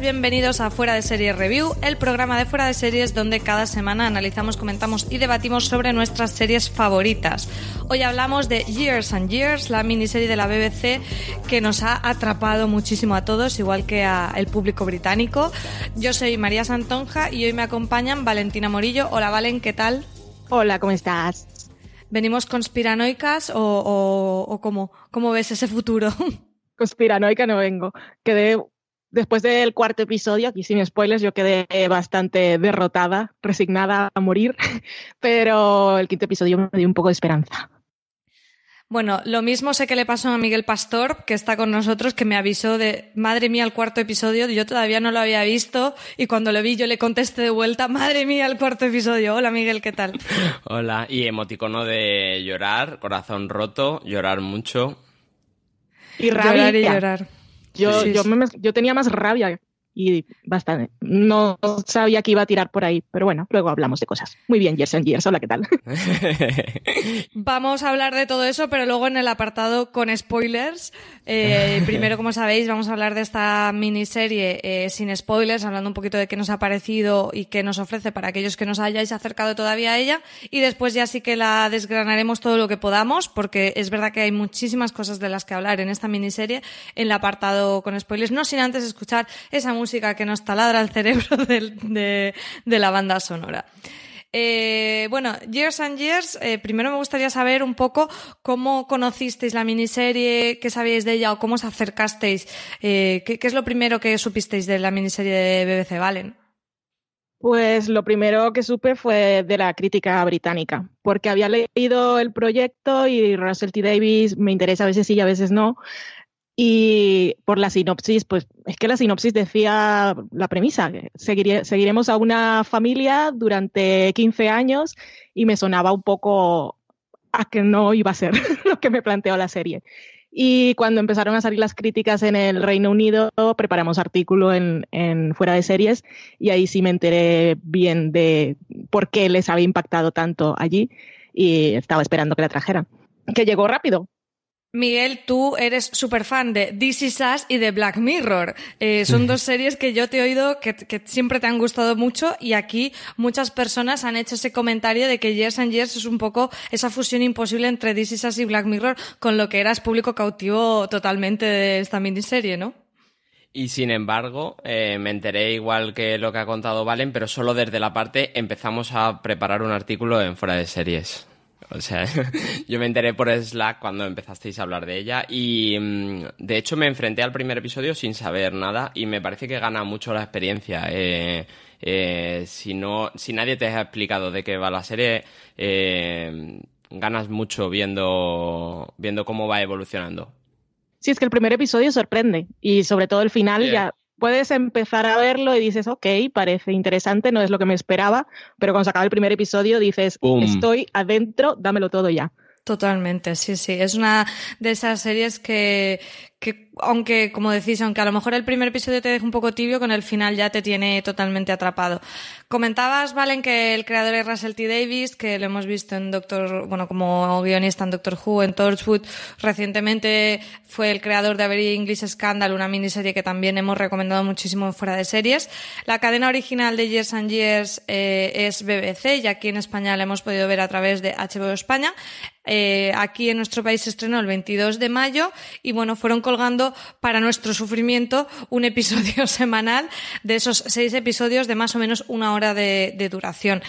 Bienvenidos a Fuera de Series Review, el programa de Fuera de Series donde cada semana analizamos, comentamos y debatimos sobre nuestras series favoritas. Hoy hablamos de Years and Years, la miniserie de la BBC que nos ha atrapado muchísimo a todos, igual que al público británico. Yo soy María Santonja y hoy me acompañan Valentina Morillo. Hola Valen, ¿qué tal? Hola, ¿cómo estás? ¿Venimos conspiranoicas o, o, o cómo, cómo ves ese futuro? Conspiranoica no vengo. Quedé después del cuarto episodio, aquí sin spoilers, yo quedé bastante derrotada, resignada a morir, pero el quinto episodio me dio un poco de esperanza. Bueno, lo mismo sé que le pasó a Miguel Pastor, que está con nosotros, que me avisó de, madre mía, el cuarto episodio, yo todavía no lo había visto y cuando lo vi yo le contesté de vuelta, madre mía, el cuarto episodio. Hola Miguel, ¿qué tal? Hola, y emoticono de llorar, corazón roto, llorar mucho. Y rabia. Llorar y llorar. Yo, Sí, yo, sí. me- yo tenía más rabia y bastante. No sabía que iba a tirar por ahí, pero bueno, luego hablamos de cosas. Muy bien, Years and Years, hola, ¿qué tal? Vamos a hablar de todo eso, pero luego en el apartado con spoilers. Eh, primero, como sabéis, vamos a hablar de esta miniserie eh, sin spoilers, hablando un poquito de qué nos ha parecido y qué nos ofrece para aquellos que nos hayáis acercado todavía a ella. Y después ya sí que la desgranaremos todo lo que podamos, porque es verdad que hay muchísimas cosas de las que hablar en esta miniserie, en el apartado con spoilers, no sin antes escuchar esa música que nos taladra el cerebro de la banda sonora. Eh, bueno, Years and Years, eh, primero me gustaría saber un poco cómo conocisteis la miniserie, qué sabíais de ella o cómo os acercasteis. Eh, ¿qué, qué es lo primero que supisteis de la miniserie de BBC Valen? Pues lo primero que supe fue de la crítica británica, porque había leído el proyecto y Russell T. Davis me interesa a veces sí y a veces no. Y por la sinopsis, pues es que la sinopsis decía la premisa, que seguiremos a una familia durante 15 años y me sonaba un poco a que no iba a ser lo que me planteó la serie. Y cuando empezaron a salir las críticas en el Reino Unido, preparamos artículo en, en Fuera de Series y ahí sí me enteré bien de por qué les había impactado tanto allí y estaba esperando que la trajeran. Que llegó rápido. Miguel, tú eres súper fan de This Is Us y de Black Mirror. Eh, son dos series que yo te he oído que, que siempre te han gustado mucho y aquí muchas personas han hecho ese comentario de que Years and Years es un poco esa fusión imposible entre This Is Us y Black Mirror, con lo que eras público cautivo totalmente de esta miniserie, ¿no? Y sin embargo, eh, me enteré igual que lo que ha contado Valen, pero solo desde la parte empezamos a preparar un artículo en fuera de series. O sea, yo me enteré por Slack cuando empezasteis a hablar de ella y mm, de hecho me enfrenté al primer episodio sin saber nada y me parece que gana mucho la experiencia. Eh, eh, si no, si nadie te ha explicado de qué va la serie, eh, ganas mucho viendo, viendo cómo va evolucionando. Sí, es que el primer episodio sorprende y sobre todo el final ya puedes empezar a verlo y dices, ok, parece interesante, no es lo que me esperaba, pero cuando se acaba el primer episodio dices, estoy adentro, dámelo todo ya. Totalmente, sí, sí. Es una de esas series que, que, aunque, como decís, aunque a lo mejor el primer episodio te deja un poco tibio, con el final ya te tiene totalmente atrapado. Comentabas, Valen, que el creador es Russell T. Davis, que lo hemos visto en Doctor, bueno, como guionista en Doctor Who, en Torchwood. Recientemente fue el creador de A Very English Scandal, una miniserie que también hemos recomendado muchísimo en fuera de series. La cadena original de Years and Years eh, es BBC y aquí en España la hemos podido ver a través de HBO España. Eh, aquí en nuestro país se estrenó el 22 de mayo y bueno, fueron colgando para nuestro sufrimiento un episodio semanal de esos seis episodios de más o menos una hora de, de duración.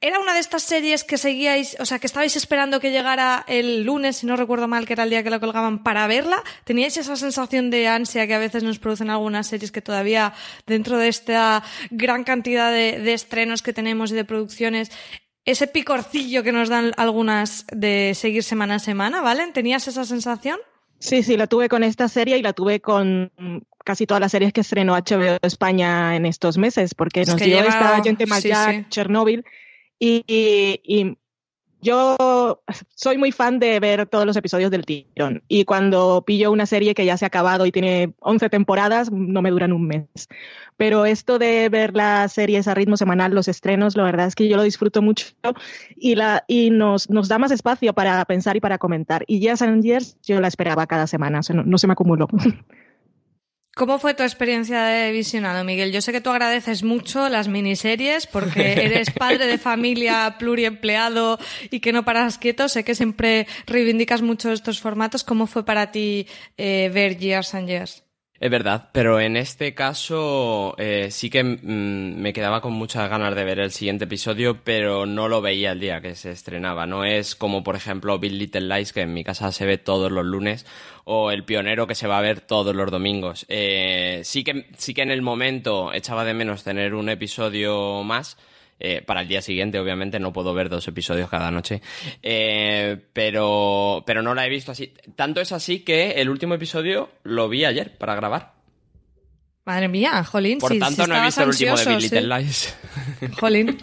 ¿Era una de estas series que seguíais, o sea, que estabais esperando que llegara el lunes, si no recuerdo mal, que era el día que la colgaban, para verla? ¿Teníais esa sensación de ansia que a veces nos producen algunas series que todavía, dentro de esta gran cantidad de, estrenos que tenemos y de producciones, ese picorcillo que nos dan algunas de seguir semana a semana, ¿vale? ¿Tenías esa sensación? Sí, sí, la tuve con esta serie y la tuve con casi todas las series que estrenó HBO España en estos meses, porque nos dio esta gente más Chernobyl y, yo soy muy fan de ver todos los episodios del tirón. Y cuando pillo una serie que ya se ha acabado y tiene 11 temporadas, no me duran un mes. Pero esto de ver las series a ritmo semanal, los estrenos, la verdad es que yo lo disfruto mucho y, la, y nos, nos da más espacio para pensar y para comentar. Y ya San Years yo la esperaba cada semana, no, no se me acumuló. ¿Cómo fue tu experiencia de visionado, Miguel? Yo sé que tú agradeces mucho las miniseries porque eres padre de familia pluriempleado y que no paras quieto. Sé que siempre reivindicas mucho estos formatos. ¿Cómo fue para ti eh, ver Years and Years? Es verdad, pero en este caso eh, sí que mm, me quedaba con muchas ganas de ver el siguiente episodio, pero no lo veía el día que se estrenaba. No es como, por ejemplo, Bill Little Lies, que en mi casa se ve todos los lunes, o El Pionero, que se va a ver todos los domingos. Eh, sí, que, sí que en el momento echaba de menos tener un episodio más, eh, para el día siguiente, obviamente, no puedo ver dos episodios cada noche. Eh, pero, pero no la he visto así. Tanto es así que el último episodio lo vi ayer para grabar. Madre mía, Jolín. Por tanto, no he visto el último de Big Little Lies. Jolín.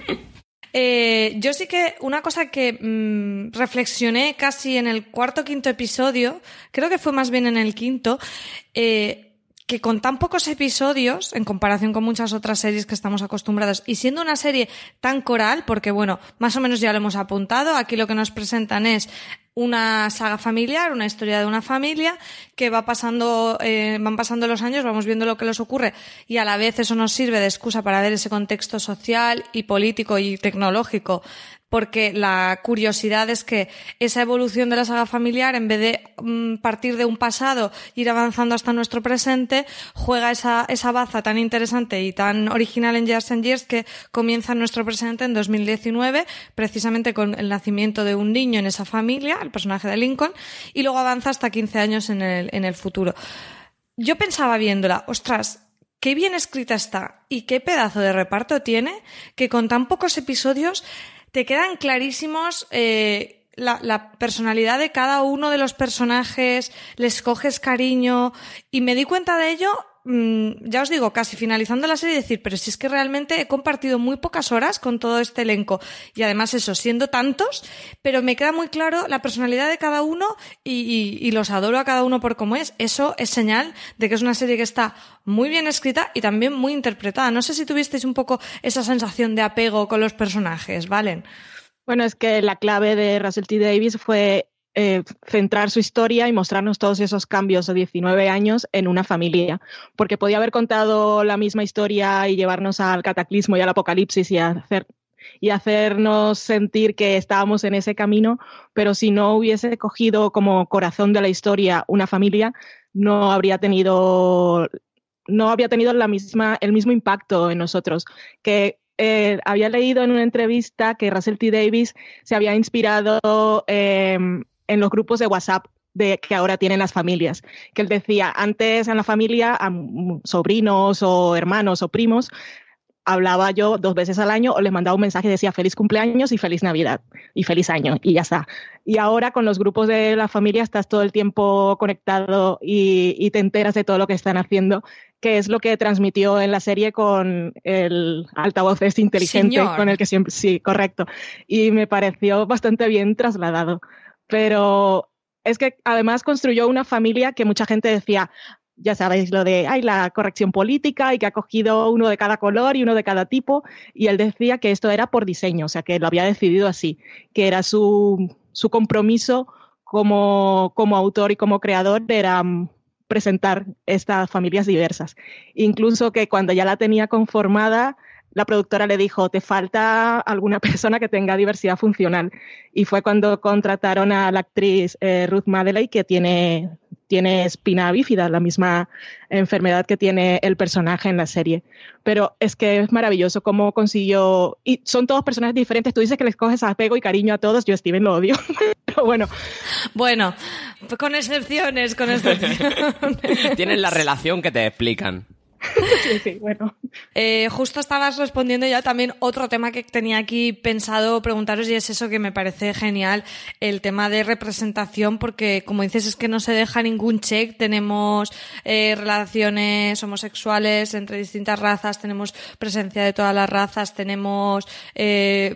Eh, yo sí que una cosa que mm, reflexioné casi en el cuarto o quinto episodio, creo que fue más bien en el quinto, eh, que con tan pocos episodios, en comparación con muchas otras series que estamos acostumbrados, y siendo una serie tan coral, porque bueno, más o menos ya lo hemos apuntado, aquí lo que nos presentan es una saga familiar, una historia de una familia que va pasando, eh, van pasando los años, vamos viendo lo que les ocurre y a la vez eso nos sirve de excusa para ver ese contexto social y político y tecnológico porque la curiosidad es que esa evolución de la saga familiar, en vez de mm, partir de un pasado, ir avanzando hasta nuestro presente, juega esa, esa baza tan interesante y tan original en Years and Years que comienza en nuestro presente en 2019, precisamente con el nacimiento de un niño en esa familia, el personaje de Lincoln, y luego avanza hasta 15 años en el, en el futuro. Yo pensaba viéndola, ostras, qué bien escrita está y qué pedazo de reparto tiene que con tan pocos episodios te quedan clarísimos eh, la, la, personalidad de cada uno de los personajes, les coges cariño y me di cuenta de ello ya os digo, casi finalizando la serie, decir, pero si es que realmente he compartido muy pocas horas con todo este elenco y además eso, siendo tantos, pero me queda muy claro la personalidad de cada uno y, los adoro a cada uno por cómo es. Eso es señal de que es una serie que está muy bien escrita y también muy interpretada. No sé si tuvisteis un poco esa sensación de apego con los personajes, ¿valen? Bueno, es que la clave de Russell T. Davis fue eh, centrar su historia y mostrarnos todos esos cambios de 19 años en una familia, porque podía haber contado la misma historia y llevarnos al cataclismo y al apocalipsis y hacer y hacernos sentir que estábamos en ese camino, pero si no hubiese cogido como corazón de la historia una familia, no habría tenido no habría tenido la misma, el mismo impacto en nosotros. Que eh, había leído en una entrevista que Russell T. Davis se había inspirado eh, en los grupos de WhatsApp de, que ahora tienen las familias. Que él decía, antes en la familia, a sobrinos o hermanos o primos, hablaba yo dos veces al año o les mandaba un mensaje y decía feliz cumpleaños y feliz Navidad y feliz año y ya está. Y ahora con los grupos de la familia estás todo el tiempo conectado y, te enteras de todo lo que están haciendo, que es lo que transmitió en la serie con el altavoz este inteligente con el que siempre, sí, correcto. Y me pareció bastante bien trasladado pero es que además construyó una familia que mucha gente decía, ya sabéis lo de ay, la corrección política y que ha cogido uno de cada color y uno de cada tipo, y él decía que esto era por diseño, o sea, que lo había decidido así, que era su, su compromiso como, como autor y como creador, era mm, presentar estas familias diversas. Incluso que cuando ya la tenía conformada, la productora le dijo, te falta alguna persona que tenga diversidad funcional. Y fue cuando contrataron a la actriz eh, Ruth Madeley, que tiene, tiene espina bífida, la misma enfermedad que tiene el personaje en la serie. Pero es que es maravilloso cómo consiguió, y son todos personajes diferentes, tú dices que les coges apego y cariño a todos, yo Steven lo odio, pero bueno. Bueno, con excepciones, con excepciones. Tienen la relación que te explican. sí, sí, bueno. Eh, justo estabas respondiendo ya también otro tema que tenía aquí pensado preguntaros y es eso que me parece genial, el tema de representación, porque como dices es que no se deja ningún check, tenemos eh, relaciones homosexuales entre distintas razas, tenemos presencia de todas las razas, tenemos, eh,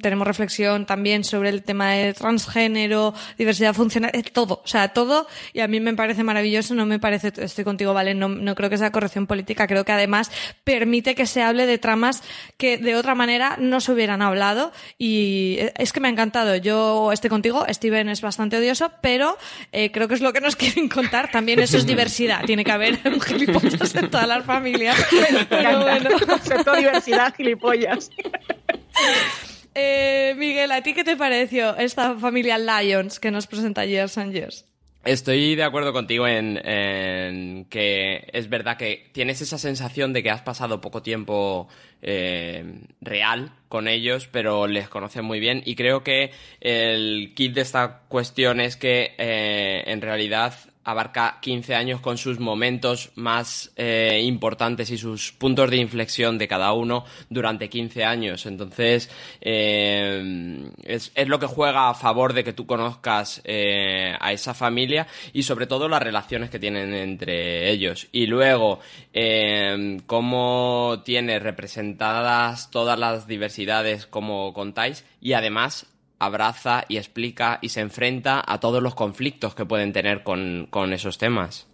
tenemos reflexión también sobre el tema de transgénero, diversidad funcional, todo, o sea, todo, y a mí me parece maravilloso, no me parece, estoy contigo, vale, no, no creo que sea corrección política, creo que además permite que se hable de tramas que de otra manera no se hubieran hablado y es que me ha encantado. Yo estoy contigo, Steven es bastante odioso, pero eh, creo que es lo que nos quieren contar. También eso es diversidad, tiene que haber un gilipollas en todas las familias. Pero bueno. Diversidad, gilipollas. Eh, Miguel, ¿a ti qué te pareció esta familia Lions que nos presenta Years and Years? Estoy de acuerdo contigo en, que es verdad que tienes esa sensación de que has pasado poco tiempo eh, real con ellos, pero les conoces muy bien. Y creo que el kit de esta cuestión es que eh, en realidad abarca 15 años con sus momentos más eh, importantes y sus puntos de inflexión de cada uno durante 15 años. Entonces, eh, es, lo que juega a favor de que tú conozcas eh, a esa familia y sobre todo las relaciones que tienen entre ellos. Y luego, cómo tiene representadas todas las diversidades como contáis y además abraza y explica y se enfrenta a todos los conflictos que pueden tener con, con esos temas.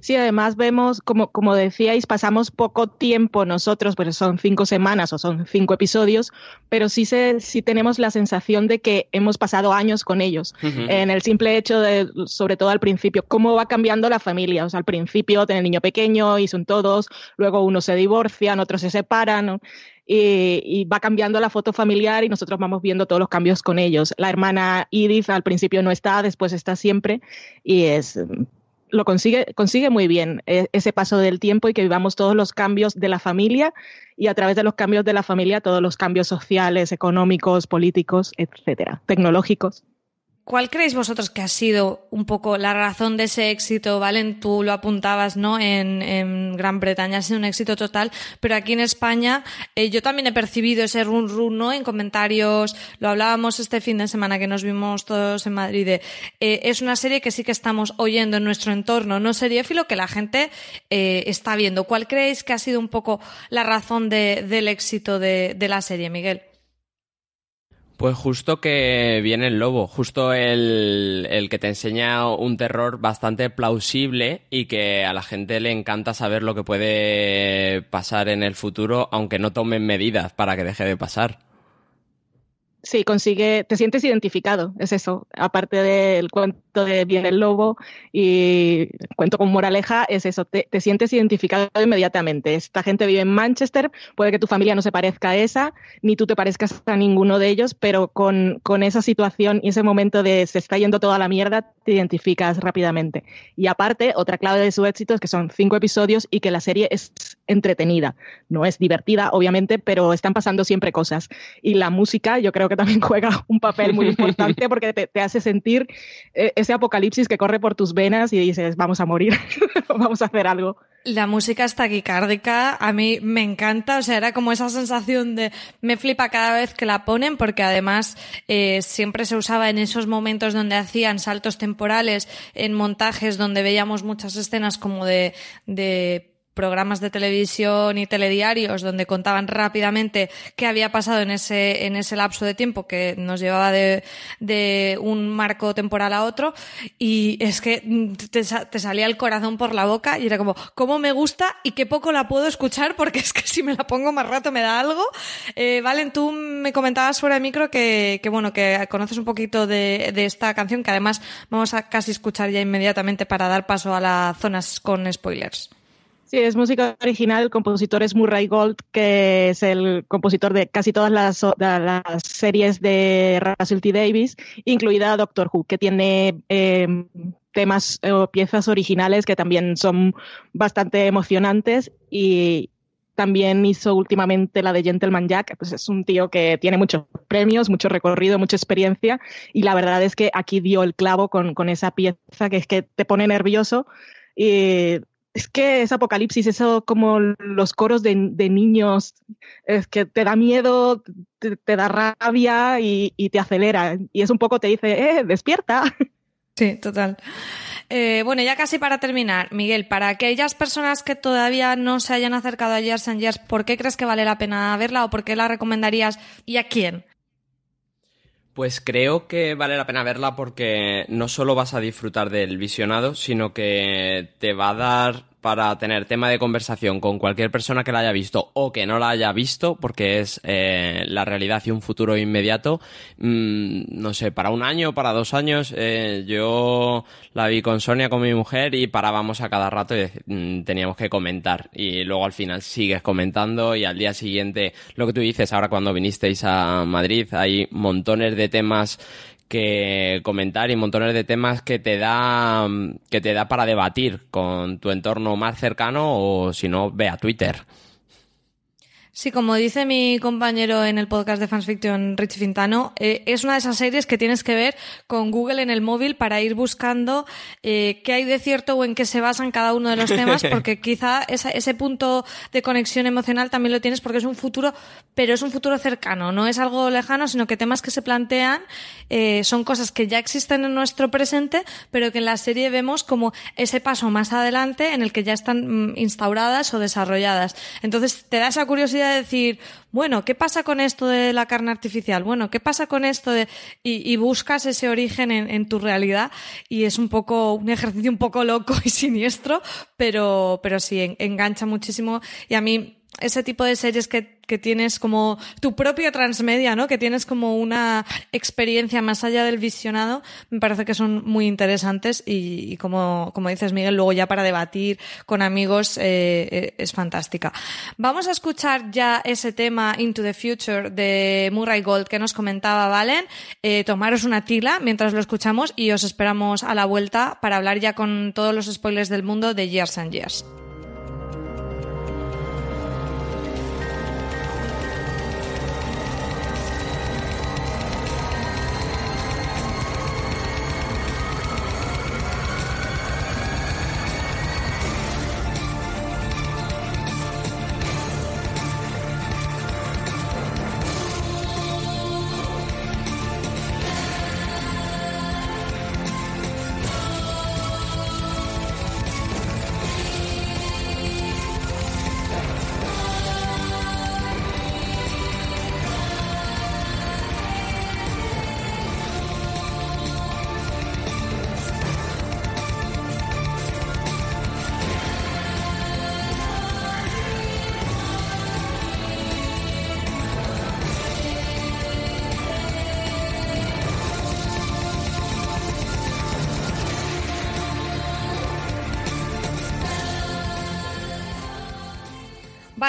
Sí, además vemos, como, como decíais, pasamos poco tiempo nosotros, pues son cinco semanas o son cinco episodios, pero sí, se, sí tenemos la sensación de que hemos pasado años con ellos. Uh -huh. En el simple hecho de, sobre todo al principio, cómo va cambiando la familia. O sea, al principio tiene el niño pequeño y son todos, luego unos se divorcian, otros se separan. ¿no? Y, y, va cambiando la foto familiar y nosotros vamos viendo todos los cambios con ellos. La hermana Edith al principio no está, después está siempre y es lo consigue, consigue muy bien eh, ese paso del tiempo y que vivamos todos los cambios de la familia y a través de los cambios de la familia todos los cambios sociales, económicos, políticos, etcétera, tecnológicos. ¿Cuál creéis vosotros que ha sido un poco la razón de ese éxito? Valen, tú lo apuntabas, ¿no? En, en Gran Bretaña ha sido un éxito total, pero aquí en España eh, yo también he percibido ese run run, ¿no? En comentarios, lo hablábamos este fin de semana que nos vimos todos en Madrid. Eh, es una serie que sí que estamos oyendo en nuestro entorno, no seriéfilo, que la gente eh, está viendo. ¿Cuál creéis que ha sido un poco la razón de, del éxito de, de la serie, Miguel? Pues justo que viene el lobo, justo el, el, que te enseña un terror bastante plausible y que a la gente le encanta saber lo que puede pasar en el futuro, aunque no tomen medidas para que deje de pasar. Sí, consigue, te sientes identificado, es eso. Aparte del cuento de Viene el Lobo y cuento con moraleja, es eso, te, te, sientes identificado inmediatamente. Esta gente vive en Manchester, puede que tu familia no se parezca a esa, ni tú te parezcas a ninguno de ellos, pero con, con esa situación y ese momento de se está yendo toda la mierda, te identificas rápidamente. Y aparte, otra clave de su éxito es que son cinco episodios y que la serie es entretenida. No es divertida, obviamente, pero están pasando siempre cosas. Y la música, yo creo que también juega un papel muy importante porque te, hace sentir ese apocalipsis que corre por tus venas y dices, vamos a morir, vamos a hacer algo. La música está taquicárdica, a mí me encanta, o sea, era como esa sensación de me flipa cada vez que la ponen porque además eh, siempre se usaba en esos momentos donde hacían saltos temporales, en montajes donde veíamos muchas escenas como de programas de televisión y telediarios donde contaban rápidamente qué había pasado en ese, en ese lapso de tiempo que nos llevaba de, de un marco temporal a otro y es que te, te, salía el corazón por la boca y era como, ¿cómo me gusta y qué poco la puedo escuchar? Porque es que si me la pongo más rato me da algo. Eh, Valen, tú me comentabas fuera de micro que, que bueno, que conoces un poquito de, de esta canción que además vamos a casi escuchar ya inmediatamente para dar paso a las zonas con spoilers. Sí, es música original. El compositor es Murray Gold, que es el compositor de casi todas las, series de Russell T. Davis, incluida Doctor Who, que tiene eh, temas o piezas originales que también son bastante emocionantes y también hizo últimamente la de Gentleman Jack, pues es un tío que tiene muchos premios, mucho recorrido, mucha experiencia y la verdad es que aquí dio el clavo con, con esa pieza que es que te pone nervioso y es que es apocalipsis, eso como los coros de, niños, es que te da miedo, te, da rabia y, y, te acelera. Y es un poco, te dice, eh, despierta. Sí, total. Eh, bueno, ya casi para terminar, Miguel, para aquellas personas que todavía no se hayan acercado a Years and Years, ¿por qué crees que vale la pena verla o por qué la recomendarías y a quién? Pues creo que vale la pena verla porque no solo vas a disfrutar del visionado, sino que te va a dar para tener tema de conversación con cualquier persona que la haya visto o que no la haya visto, porque es eh, la realidad y un futuro inmediato. Mm, no sé, para un año, para dos años, eh, yo la vi con Sonia, con mi mujer, y parábamos a cada rato y mm, teníamos que comentar. Y luego al final sigues comentando y al día siguiente, lo que tú dices, ahora cuando vinisteis a Madrid, hay montones de temas que comentar y montones de temas que te da que te da para debatir con tu entorno más cercano o si no ve a Twitter. Sí, como dice mi compañero en el podcast de Fans Fiction, Richie Fintano, eh, es una de esas series que tienes que ver con Google en el móvil para ir buscando eh, qué hay de cierto o en qué se basan cada uno de los temas, porque quizá ese punto de conexión emocional también lo tienes porque es un futuro, pero es un futuro cercano, no es algo lejano, sino que temas que se plantean eh, son cosas que ya existen en nuestro presente, pero que en la serie vemos como ese paso más adelante en el que ya están mm, instauradas o desarrolladas. Entonces te da esa curiosidad de decir, bueno, ¿qué pasa con esto de la carne artificial? Bueno, ¿qué pasa con esto de... y, buscas ese origen en, tu realidad y es un poco, un ejercicio un poco loco y siniestro, pero, pero sí, engancha muchísimo y a mí ese tipo de series que, que, tienes como tu propia transmedia, ¿no? Que tienes como una experiencia más allá del visionado, me parece que son muy interesantes y, como, como dices Miguel, luego ya para debatir con amigos eh, eh, es fantástica. Vamos a escuchar ya ese tema Into the Future de Murray Gold que nos comentaba Valen. Eh, tomaros una tila mientras lo escuchamos y os esperamos a la vuelta para hablar ya con todos los spoilers del mundo de Years and Years.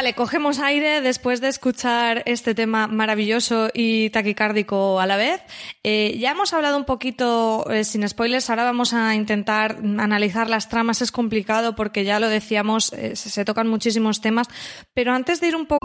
Vale, cogemos aire después de escuchar este tema maravilloso y taquicárdico a la vez. Eh, ya hemos hablado un poquito, eh, sin spoilers, ahora vamos a intentar analizar las tramas. Es complicado porque ya lo decíamos, eh, se tocan muchísimos temas, pero antes de ir un poco...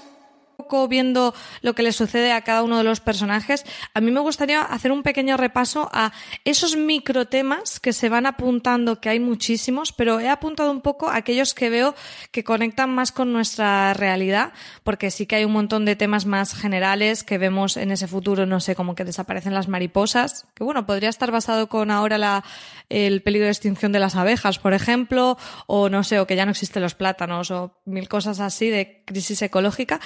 viendo lo que le sucede a cada uno de los personajes, a mí me gustaría hacer un pequeño repaso a esos microtemas que se van apuntando, que hay muchísimos, pero he apuntado un poco a aquellos que veo que conectan más con nuestra realidad, porque sí que hay un montón de temas más generales que vemos en ese futuro, no sé, como que desaparecen las mariposas, que bueno, podría estar basado con ahora el peligro de extinción de las abejas, por ejemplo, o no sé, o que ya no existen los plátanos, o mil cosas así de crisis ecológica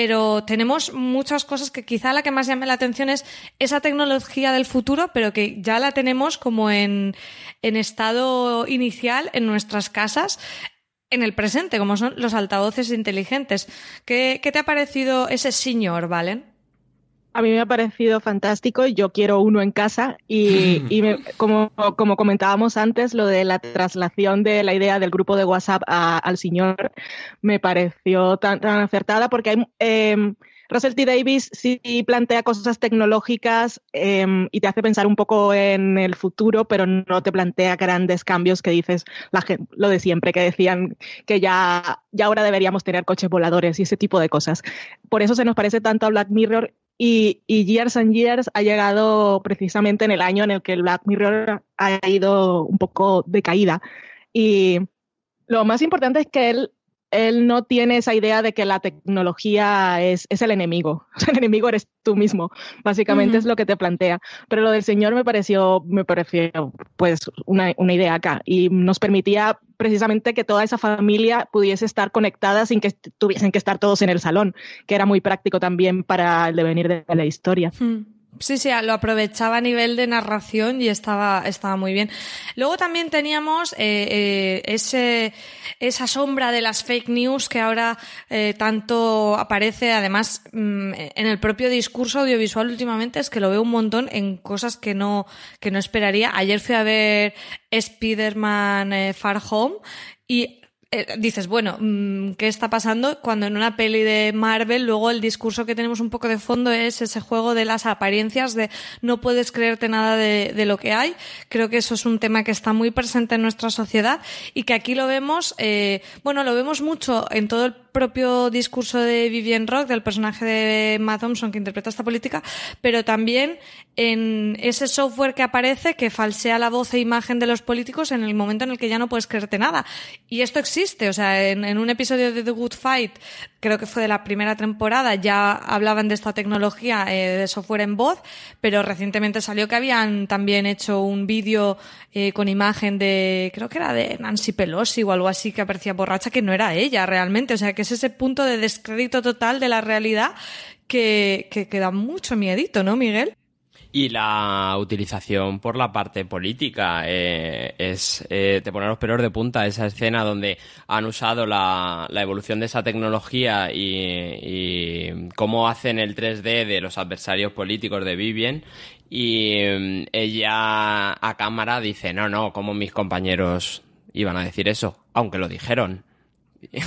pero tenemos muchas cosas que quizá la que más llame la atención es esa tecnología del futuro, pero que ya la tenemos como en, en estado inicial en nuestras casas en el presente, como son los altavoces inteligentes. ¿Qué, qué te ha parecido ese señor, Valen? A mí me ha parecido fantástico yo quiero uno en casa y, como, como, comentábamos antes, lo de la traslación de la idea del grupo de WhatsApp al señor me pareció tan, tan acertada porque hay, em, Russell T. Davis sí plantea cosas tecnológicas em, y te hace pensar un poco en el futuro, pero no te plantea grandes cambios que dices la gente, lo de siempre, que decían que ya, ya ahora deberíamos tener coches voladores y ese tipo de cosas. Por eso se nos parece tanto a Black Mirror y, Years and Years ha llegado precisamente en el año en el que el Black Mirror ha ido un poco de caída. Y lo más importante es que él él no tiene esa idea de que la tecnología es, es el enemigo. el enemigo eres tú mismo. Básicamente es lo que te plantea. Pero lo del Señor me pareció, me pareció pues una, una, idea acá. Y nos permitía precisamente que toda esa familia pudiese estar conectada sin que tuviesen que estar todos en el salón, que era muy práctico también para el devenir de la historia. Sí, sí, lo aprovechaba a nivel de narración y estaba, estaba muy bien. Luego también teníamos eh, eh, ese, esa sombra de las fake news que ahora eh, tanto aparece, además, mm, en el propio discurso audiovisual últimamente, es que lo veo un montón en cosas que no, que no esperaría. Ayer fui a ver Spider-Man Far Home y eh, dices, bueno, mm, ¿qué está pasando? Cuando en una peli de Marvel, luego el discurso que tenemos un poco de fondo es ese juego de las apariencias, de no puedes creerte nada de, lo que hay. Creo que eso es un tema que está muy presente en nuestra sociedad y que aquí lo vemos, eh, bueno, lo vemos mucho en todo el propio discurso de Vivian Rock, del personaje de Matt Thompson que interpreta esta política, pero también en ese software que aparece que falsea la voz e imagen de los políticos en el momento en el que ya no puedes creerte nada. Y esto existe, o sea, en, un episodio de The Good Fight, creo que fue de la primera temporada, ya hablaban de esta tecnología eh, de software en voz, pero recientemente salió que habían también hecho un vídeo eh, con imagen de, creo que era de Nancy Pelosi o algo así que aparecía borracha, que no era ella realmente, o sea, que es ese punto de descrédito total de la realidad que, que, da mucho miedito, ¿no, Miguel? Y la utilización por la parte política eh, es eh, te pone los pelos de punta esa escena donde han usado la, evolución de esa tecnología y, cómo hacen el 3D de los adversarios políticos de Vivien. Y mm, ella a cámara dice no no como mis compañeros iban a decir eso aunque lo dijeron.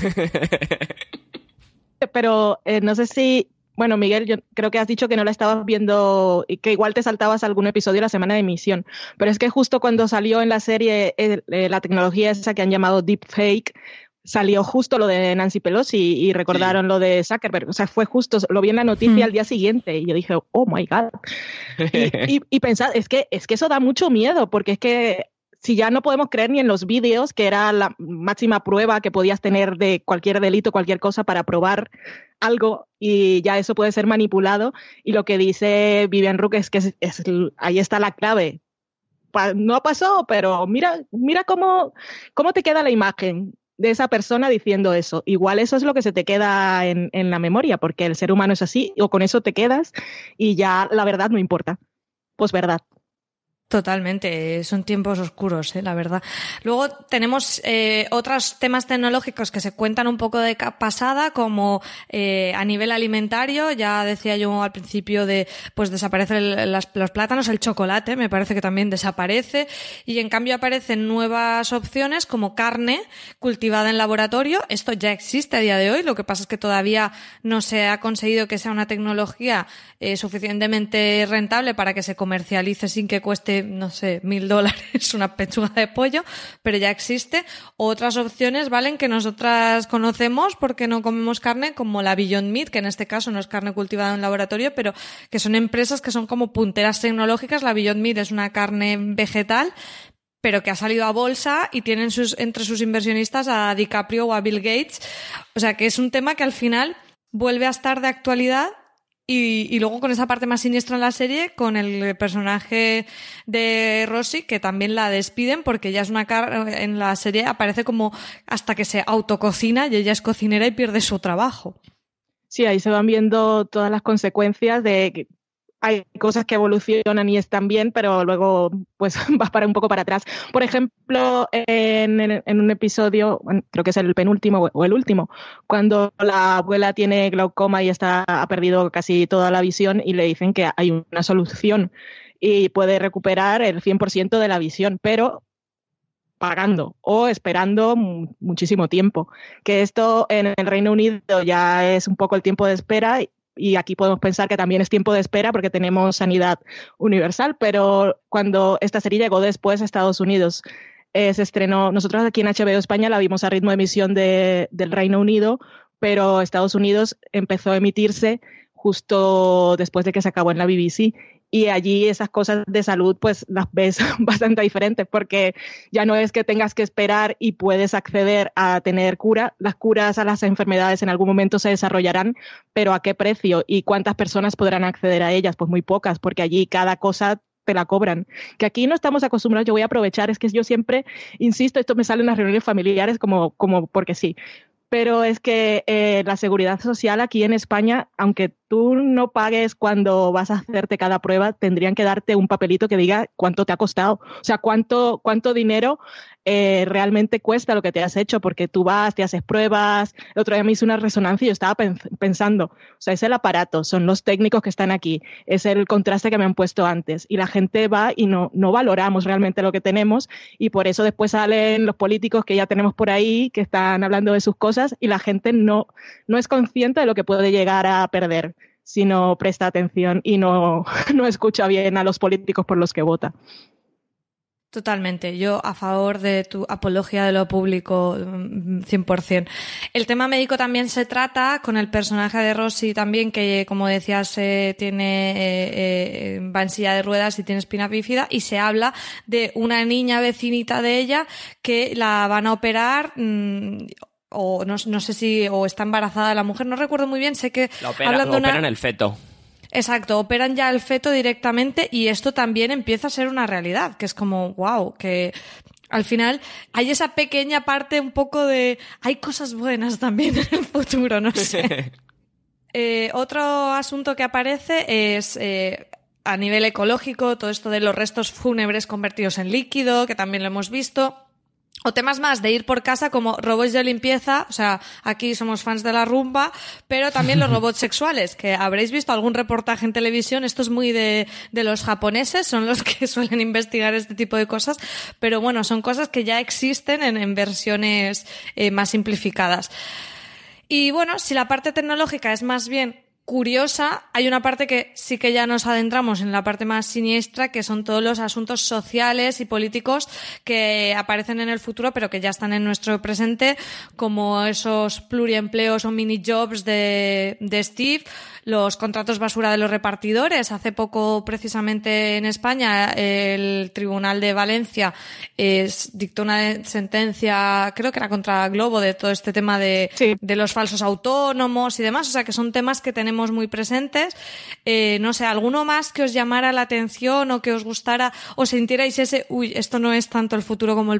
Pero eh, no sé si, bueno, Miguel, yo creo que has dicho que no la estabas viendo y que igual te saltabas algún episodio la semana de emisión, pero es que justo cuando salió en la serie eh, eh, la tecnología esa que han llamado deepfake, salió justo lo de Nancy Pelosi y recordaron lo de Zuckerberg. O sea, fue justo, lo vi en la noticia al día siguiente y yo dije, oh my God. y, y, y pensad, es que, es que eso da mucho miedo porque es que si ya no podemos creer ni en los vídeos, que era la máxima prueba que podías tener de cualquier delito, cualquier cosa para probar algo y ya eso puede ser manipulado. Y lo que dice Vivian Rook es que es, ahí está la clave. no pasó, pero mira, mira cómo, cómo te queda la imagen de esa persona diciendo eso. Igual eso es lo que se te queda en, en la memoria, porque el ser humano es así, o con eso te quedas y ya la verdad no importa. Pues verdad. Totalmente, son tiempos oscuros, ¿eh? la verdad. Luego tenemos eh, otros temas tecnológicos que se cuentan un poco de pasada, como eh, a nivel alimentario, ya decía yo al principio de, pues desaparecen los plátanos, el chocolate, me parece que también desaparece, y en cambio aparecen nuevas opciones como carne cultivada en laboratorio. Esto ya existe a día de hoy, lo que pasa es que todavía no se ha conseguido que sea una tecnología eh, suficientemente rentable para que se comercialice sin que cueste no sé, mil dólares una pechuga de pollo, pero ya existe. Otras opciones, ¿valen? Que nosotras conocemos porque no comemos carne, como la Beyond Meat, que en este caso no es carne cultivada en laboratorio, pero que son empresas que son como punteras tecnológicas. La Beyond Meat es una carne vegetal, pero que ha salido a bolsa y tienen sus, entre sus inversionistas a DiCaprio o a Bill Gates. O sea que es un tema que al final vuelve a estar de actualidad y, luego con esa parte más siniestra en la serie, con el personaje de Rosy, que también la despiden porque ella es una cara, en la serie aparece como hasta que se autococina y ella es cocinera y pierde su trabajo. Sí, ahí se van viendo todas las consecuencias de hay cosas que evolucionan y están bien, pero luego pues vas para un poco para atrás. Por ejemplo, en, un episodio, creo que es el penúltimo o el último, cuando la abuela tiene glaucoma y está, ha perdido casi toda la visión y le dicen que hay una solución y puede recuperar el 100% de la visión, pero pagando o esperando muchísimo tiempo. Que esto en el Reino Unido ya es un poco el tiempo de espera y aquí podemos pensar que también es tiempo de espera porque tenemos sanidad universal, pero cuando esta serie llegó después a Estados Unidos, eh, se estrenó, nosotros aquí en HBO España la vimos a ritmo de emisión de, del Reino Unido, pero Estados Unidos empezó a emitirse justo después de que se acabó en la BBC y allí esas cosas de salud pues las ves bastante diferentes porque ya no es que tengas que esperar y puedes acceder a tener cura, las curas a las enfermedades en algún momento se desarrollarán, pero a qué precio y cuántas personas podrán acceder a ellas, pues muy pocas, porque allí cada cosa te la cobran. Que aquí no estamos acostumbrados, yo voy a aprovechar, es que yo siempre insisto, esto me sale en las reuniones familiares como, como porque sí, pero es que eh, la seguridad social aquí en España, aunque tú no pagues cuando vas a hacerte cada prueba, tendrían que darte un papelito que diga cuánto te ha costado, o sea, cuánto, cuánto dinero eh, realmente cuesta lo que te has hecho, porque tú vas, te haces pruebas. El otro día me hice una resonancia y yo estaba pensando, o sea, es el aparato, son los técnicos que están aquí, es el contraste que me han puesto antes. Y la gente va y no, no valoramos realmente lo que tenemos y por eso después salen los políticos que ya tenemos por ahí, que están hablando de sus cosas y la gente no, no es consciente de lo que puede llegar a perder si no presta atención y no, no escucha bien a los políticos por los que vota. Totalmente. Yo a favor de tu apología de lo público 100%. Mm, el tema médico también se trata con el personaje de Rosy también, que como decías, eh, tiene, eh, eh, va en silla de ruedas y tiene espina bífida y se habla de una niña vecinita de ella que la van a operar mm, o no, no, sé si o está embarazada la mujer, no recuerdo muy bien, sé que la operan el feto. Exacto, operan ya el feto directamente y esto también empieza a ser una realidad, que es como, wow, que al final hay esa pequeña parte un poco de, hay cosas buenas también en el futuro, no sé. eh, otro asunto que aparece es... Eh, a nivel ecológico, todo esto de los restos fúnebres convertidos en líquido, que también lo hemos visto. O temas más de ir por casa como robots de limpieza, o sea, aquí somos fans de la rumba, pero también los robots sexuales, que habréis visto algún reportaje en televisión, esto es muy de, de los japoneses, son los que suelen investigar este tipo de cosas, pero bueno, son cosas que ya existen en, en versiones eh, más simplificadas. Y bueno, si la parte tecnológica es más bien curiosa, hay una parte que sí que ya nos adentramos en la parte más siniestra, que son todos los asuntos sociales y políticos que aparecen en el futuro, pero que ya están en nuestro presente, como esos pluriempleos o mini jobs de, de Steve, los contratos basura de los repartidores. Hace poco, precisamente en España, el Tribunal de Valencia es, dictó una sentencia, creo que era contra Globo, de todo este tema de, de los falsos autónomos y demás. O sea, que son temas que tenemos muy presentes. Eh, no sé, ¿alguno más que os llamara la atención o que os gustara o sintierais ese, uy, esto no es tanto el futuro como el...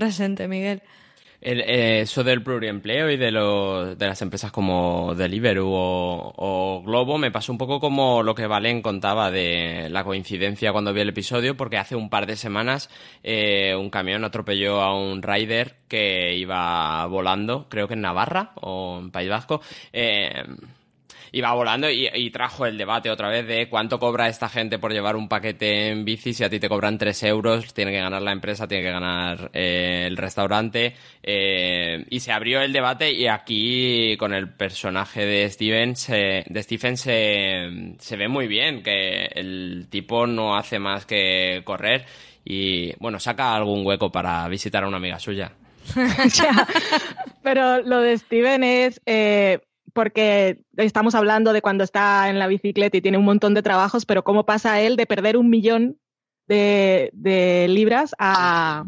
Presente, Miguel. El, eh, eso del pluriempleo y de, los, de las empresas como Deliveroo o, o, Globo me pasó un poco como lo que Valen contaba de la coincidencia cuando vi el episodio, porque hace un par de semanas eh, un camión atropelló a un rider que iba volando, creo que en Navarra o en País Vasco. Eh, iba volando y, y, trajo el debate otra vez de cuánto cobra esta gente por llevar un paquete en bici. Si a ti te cobran 3 euros, tiene que ganar la empresa, tiene que ganar eh, el restaurante. Eh, y se abrió el debate y aquí con el personaje de Steven, se, de Stephen se, se ve muy bien que el tipo no hace más que correr y bueno, saca algún hueco para visitar a una amiga suya. ya, pero lo de Steven es... Eh porque estamos hablando de cuando está en la bicicleta y tiene un montón de trabajos, pero cómo pasa él de perder un millón de, libras a,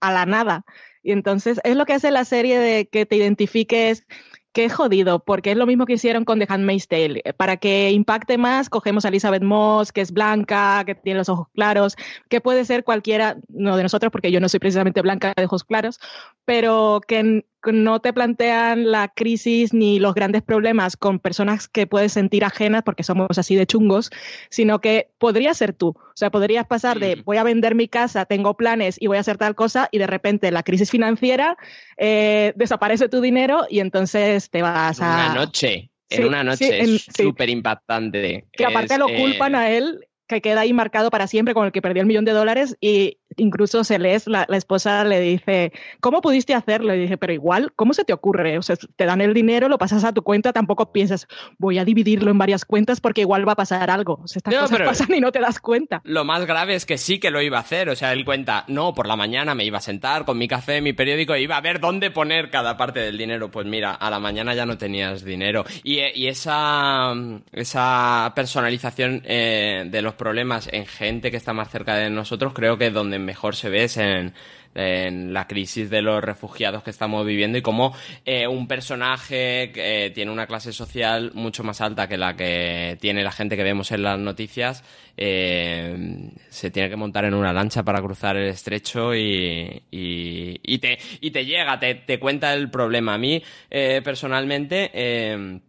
a, la nada. Y entonces es lo que hace la serie de que te identifiques que es jodido, porque es lo mismo que hicieron con The Handmaid's Tale. Para que impacte más, cogemos a Elizabeth Moss, que es blanca, que tiene los ojos claros, que puede ser cualquiera, no de nosotros, porque yo no soy precisamente blanca de ojos claros, pero que no te plantean la crisis ni los grandes problemas con personas que puedes sentir ajenas porque somos así de chungos, sino que podría ser tú. O sea, podrías pasar de voy a vender mi casa, tengo planes y voy a hacer tal cosa y de repente la crisis financiera eh, desaparece tu dinero y entonces te vas a... Una noche. En sí, una noche sí, súper sí. impactante. Que aparte es, lo culpan eh... a él que queda ahí marcado para siempre con el que perdió el millón de dólares y incluso se les, la, la, esposa le dice, ¿cómo pudiste hacerlo? Y dije, pero igual, ¿cómo se te ocurre? O sea, te dan el dinero, lo pasas a tu cuenta, tampoco piensas, voy a dividirlo en varias cuentas porque igual va a pasar algo. O sea, estas no, cosas pasan y no te das cuenta. Lo más grave es que sí que lo iba a hacer. O sea, él cuenta, no, por la mañana me iba a sentar con mi café, mi periódico, e iba a ver dónde poner cada parte del dinero. Pues mira, a la mañana ya no tenías dinero. Y, y esa, esa personalización eh, de los problemas en gente que está más cerca de nosotros, creo que es donde mejor se ve es en, la crisis de los refugiados que estamos viviendo y cómo eh, un personaje que eh, tiene una clase social mucho más alta que la que tiene la gente que vemos en las noticias eh, se tiene que montar en una lancha para cruzar el estrecho y, y, y te, y te llega, te, te cuenta el problema. A mí, personalmente,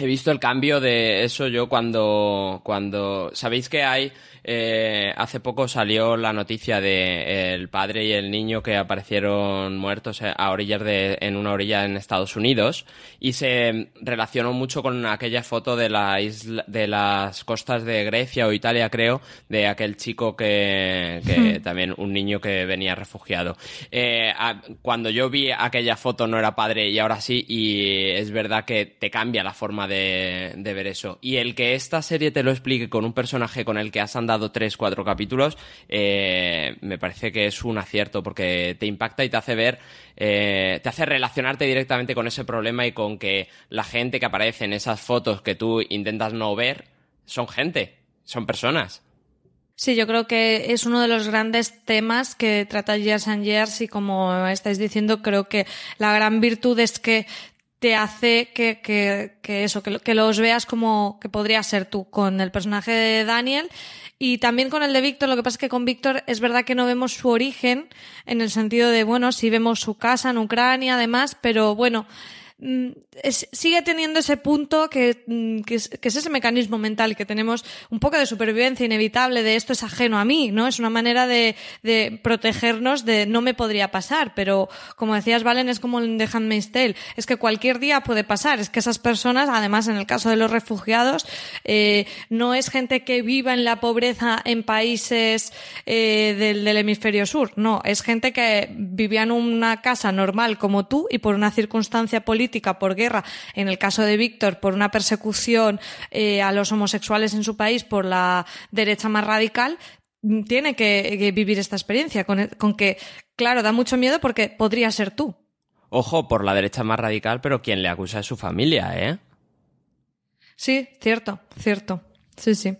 he visto el cambio de eso yo cuando, cuando, sabéis que hay, eh, hace poco salió la noticia de el padre y el niño que aparecieron muertos a orillas de, en una orilla en Estados Unidos y se relacionó mucho con aquella foto de la isla, de las costas de Grecia o Italia creo, de aquel chico que, que también un niño que venía refugiado. Eh, a, cuando yo vi aquella foto no era padre y ahora sí y es verdad que te cambia la forma de, de, ver eso. Y el que esta serie te lo explique con un personaje con el que has andado tres, cuatro capítulos, eh, me parece que es un acierto porque te impacta y te hace ver, eh, te hace relacionarte directamente con ese problema y con que la gente que aparece en esas fotos que tú intentas no ver son gente, son personas. Sí, yo creo que es uno de los grandes temas que trata Years and Years y como estáis diciendo, creo que la gran virtud es que te hace que, que, que eso, que, que, los veas como que podría ser tú con el personaje de Daniel y también con el de Víctor. Lo que pasa es que con Víctor es verdad que no vemos su origen en el sentido de, bueno, sí vemos su casa en Ucrania, además, pero bueno, es, sigue teniendo ese punto que, que, es, que, es, ese mecanismo mental que tenemos un poco de supervivencia inevitable de esto es ajeno a mí, ¿no? Es una manera de, de protegernos de no me podría pasar, pero como decías, Valen, es como en The Handmaid's Tale, es que cualquier día puede pasar, es que esas personas, además en el caso de los refugiados, eh, no es gente que viva en la pobreza en países eh, del, del hemisferio sur, no, es gente que vivía en una casa normal como tú y por una circunstancia política por guerra, en el caso de Víctor, por una persecución eh, a los homosexuales en su país por la derecha más radical, tiene que, que vivir esta experiencia, con, con, que claro, da mucho miedo porque podría ser tú. Ojo, por la derecha más radical, pero quien le acusa es su familia, ¿eh? Sí, cierto, cierto. Sí, sí.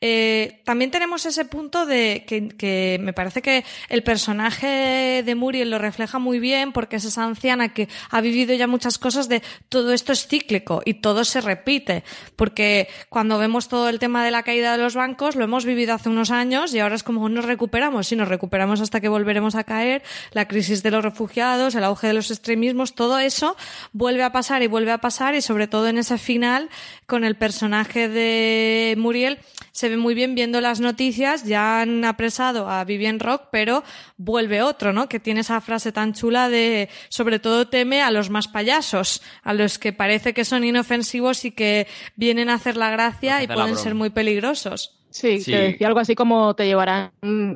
Eh, también tenemos ese punto de que, me parece que el personaje de Muriel lo refleja muy bien porque es esa anciana que ha vivido ya muchas cosas de todo esto es cíclico y todo se repite. Porque cuando vemos todo el tema de la caída de los bancos, lo hemos vivido hace unos años y ahora es como nos recuperamos. Si nos recuperamos hasta que volveremos a caer, la crisis de los refugiados, el auge de los extremismos, todo eso vuelve a pasar y vuelve a pasar y sobre todo en ese final con el personaje de Muriel se ve muy bien viendo las noticias, ya han apresado a Vivian Rock, pero vuelve otro, ¿no? Que tiene esa frase tan chula de, sobre todo teme a los más payasos, a los que parece que son inofensivos y que vienen a hacer la gracia y pueden ser muy peligrosos. Sí, que decía algo así como te llevarán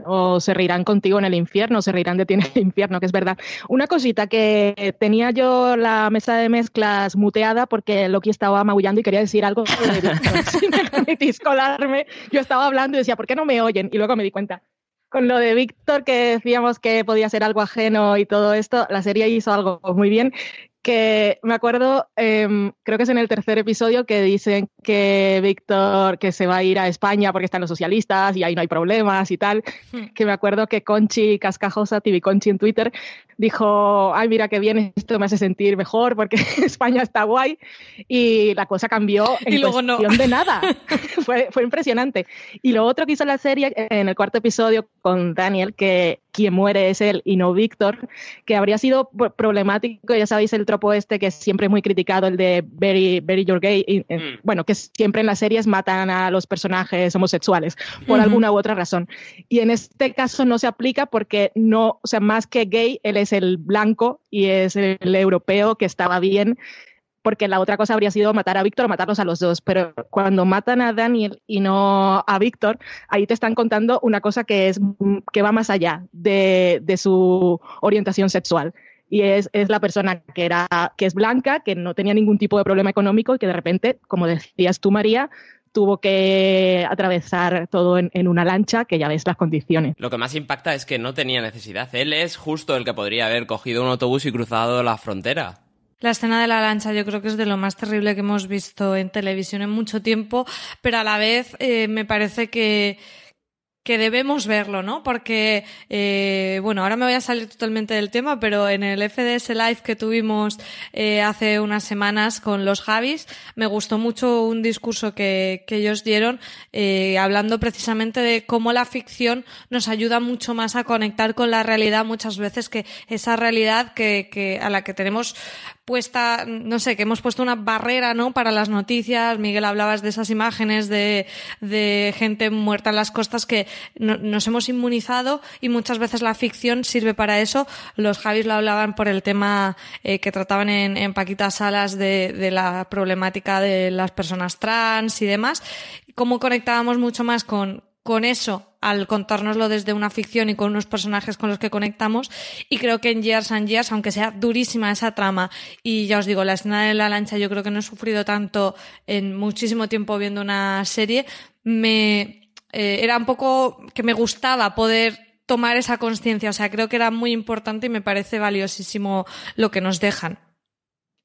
o se reirán contigo en el infierno, se reirán de ti en el infierno, que es verdad. Una cosita que tenía yo la mesa de mezclas muteada porque Loki estaba maullando y quería decir algo. si me permitís colarme, yo estaba hablando y decía, ¿por qué no me oyen? Y luego me di cuenta. Con lo de Víctor, que decíamos que podía ser algo ajeno y todo esto, la serie hizo algo muy bien que me acuerdo, em, creo que es en el tercer episodio que dicen que Víctor que se va a ir a España porque están los socialistas y ahí no hay problemas y tal, hmm. que me acuerdo que Conchi Cascajosa, TV Conchi en Twitter, dijo, ay, mira qué bien, esto me hace sentir mejor porque España está guay y la cosa cambió en y luego cuestión de nada. fue, fue impresionante. Y lo otro que hizo la serie en el cuarto episodio con Daniel, que quien muere es él y no Víctor, que habría sido problemático, ya sabéis el tropo este que es siempre muy criticado, el de Very, very Your Gay, y, eh, mm. bueno, que siempre en las series matan a los personajes homosexuales por alguna u otra razón. Y en este caso no se aplica porque no, o sea, más que gay, él es el blanco y es el europeo que estaba bien porque la otra cosa habría sido matar a Víctor o matarlos a los dos. Pero cuando matan a Daniel y no a Víctor, ahí te están contando una cosa que, es, que va más allá de, su orientación sexual. Y es, la persona que, era, que es blanca, que no tenía ningún tipo de problema económico y que de repente, como decías tú, María, tuvo que atravesar todo en, en, una lancha, que ya ves las condiciones. Lo que más impacta es que no tenía necesidad. Él es justo el que podría haber cogido un autobús y cruzado la frontera. La escena de la lancha yo creo que es de lo más terrible que hemos visto en televisión en mucho tiempo, pero a la vez eh, me parece que, que debemos verlo, ¿no? Porque, eh, bueno, ahora me voy a salir totalmente del tema, pero en el FDS Live que tuvimos eh, hace unas semanas con los Javis, me gustó mucho un discurso que, que ellos dieron, eh, hablando precisamente de cómo la ficción nos ayuda mucho más a conectar con la realidad muchas veces que esa realidad que, que a la que tenemos puesta, no sé, que hemos puesto una barrera, ¿no? Para las noticias. Miguel, hablabas de esas imágenes de, de gente muerta en las costas que nos hemos inmunizado y muchas veces la ficción sirve para eso. Los Javis lo hablaban por el tema eh, que trataban en, en Paquita Salas de, de la problemática de las personas trans y demás. Cómo conectábamos mucho más con, con eso al contárnoslo desde una ficción y con unos personajes con los que conectamos. Y creo que en Years and Years, aunque sea durísima esa trama, y ya os digo, la escena de la lancha yo creo que no he sufrido tanto en muchísimo tiempo viendo una serie, me eh, era un poco que me gustaba poder tomar esa conciencia. O sea, creo que era muy importante y me parece valiosísimo lo que nos dejan.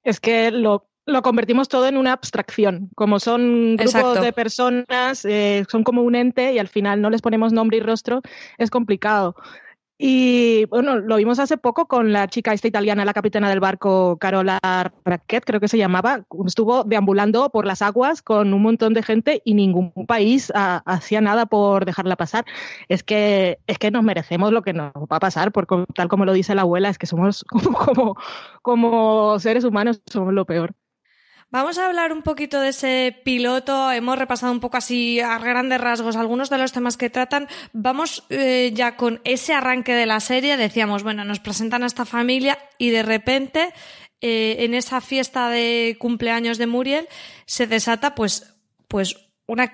Es que lo lo convertimos todo en una abstracción. Como son grupos de personas, eh, son como un ente y al final no les ponemos nombre y rostro, es complicado. Y bueno, lo vimos hace poco con la chica esta italiana, la capitana del barco, Carola Raquet, creo que se llamaba. Estuvo deambulando por las aguas con un montón de gente y ningún país hacía nada por dejarla pasar. Es que, es que nos merecemos lo que nos va a pasar, porque tal como lo dice la abuela, es que somos como, como seres humanos, somos lo peor. Vamos a hablar un poquito de ese piloto. Hemos repasado un poco así a grandes rasgos algunos de los temas que tratan. Vamos eh, ya con ese arranque de la serie. Decíamos, bueno, nos presentan a esta familia y de repente eh, en esa fiesta de cumpleaños de Muriel se desata pues, pues una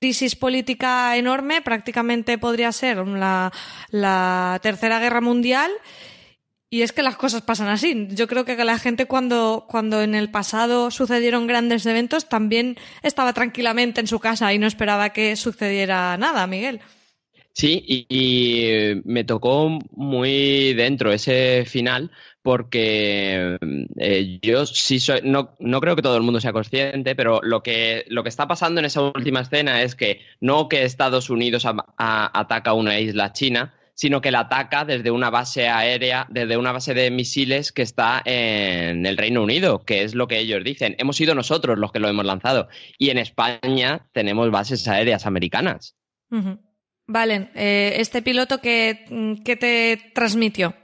crisis política enorme, prácticamente podría ser la, la, Tercera Guerra Mundial. Y es que las cosas pasan así. Yo creo que la gente cuando, cuando en el pasado sucedieron grandes eventos también estaba tranquilamente en su casa y no esperaba que sucediera nada, Miguel. Sí, y, me tocó muy dentro ese final porque eh, yo sí soy, no, no, creo que todo el mundo sea consciente, pero lo que, lo que está pasando en esa última escena es que no que Estados Unidos ataca una isla china, sino que la ataca desde una base aérea, desde una base de misiles que está en el Reino Unido, que es lo que ellos dicen. Hemos sido nosotros los que lo hemos lanzado. Y en España tenemos bases aéreas americanas. Vale, eh, este piloto que, que te transmitió.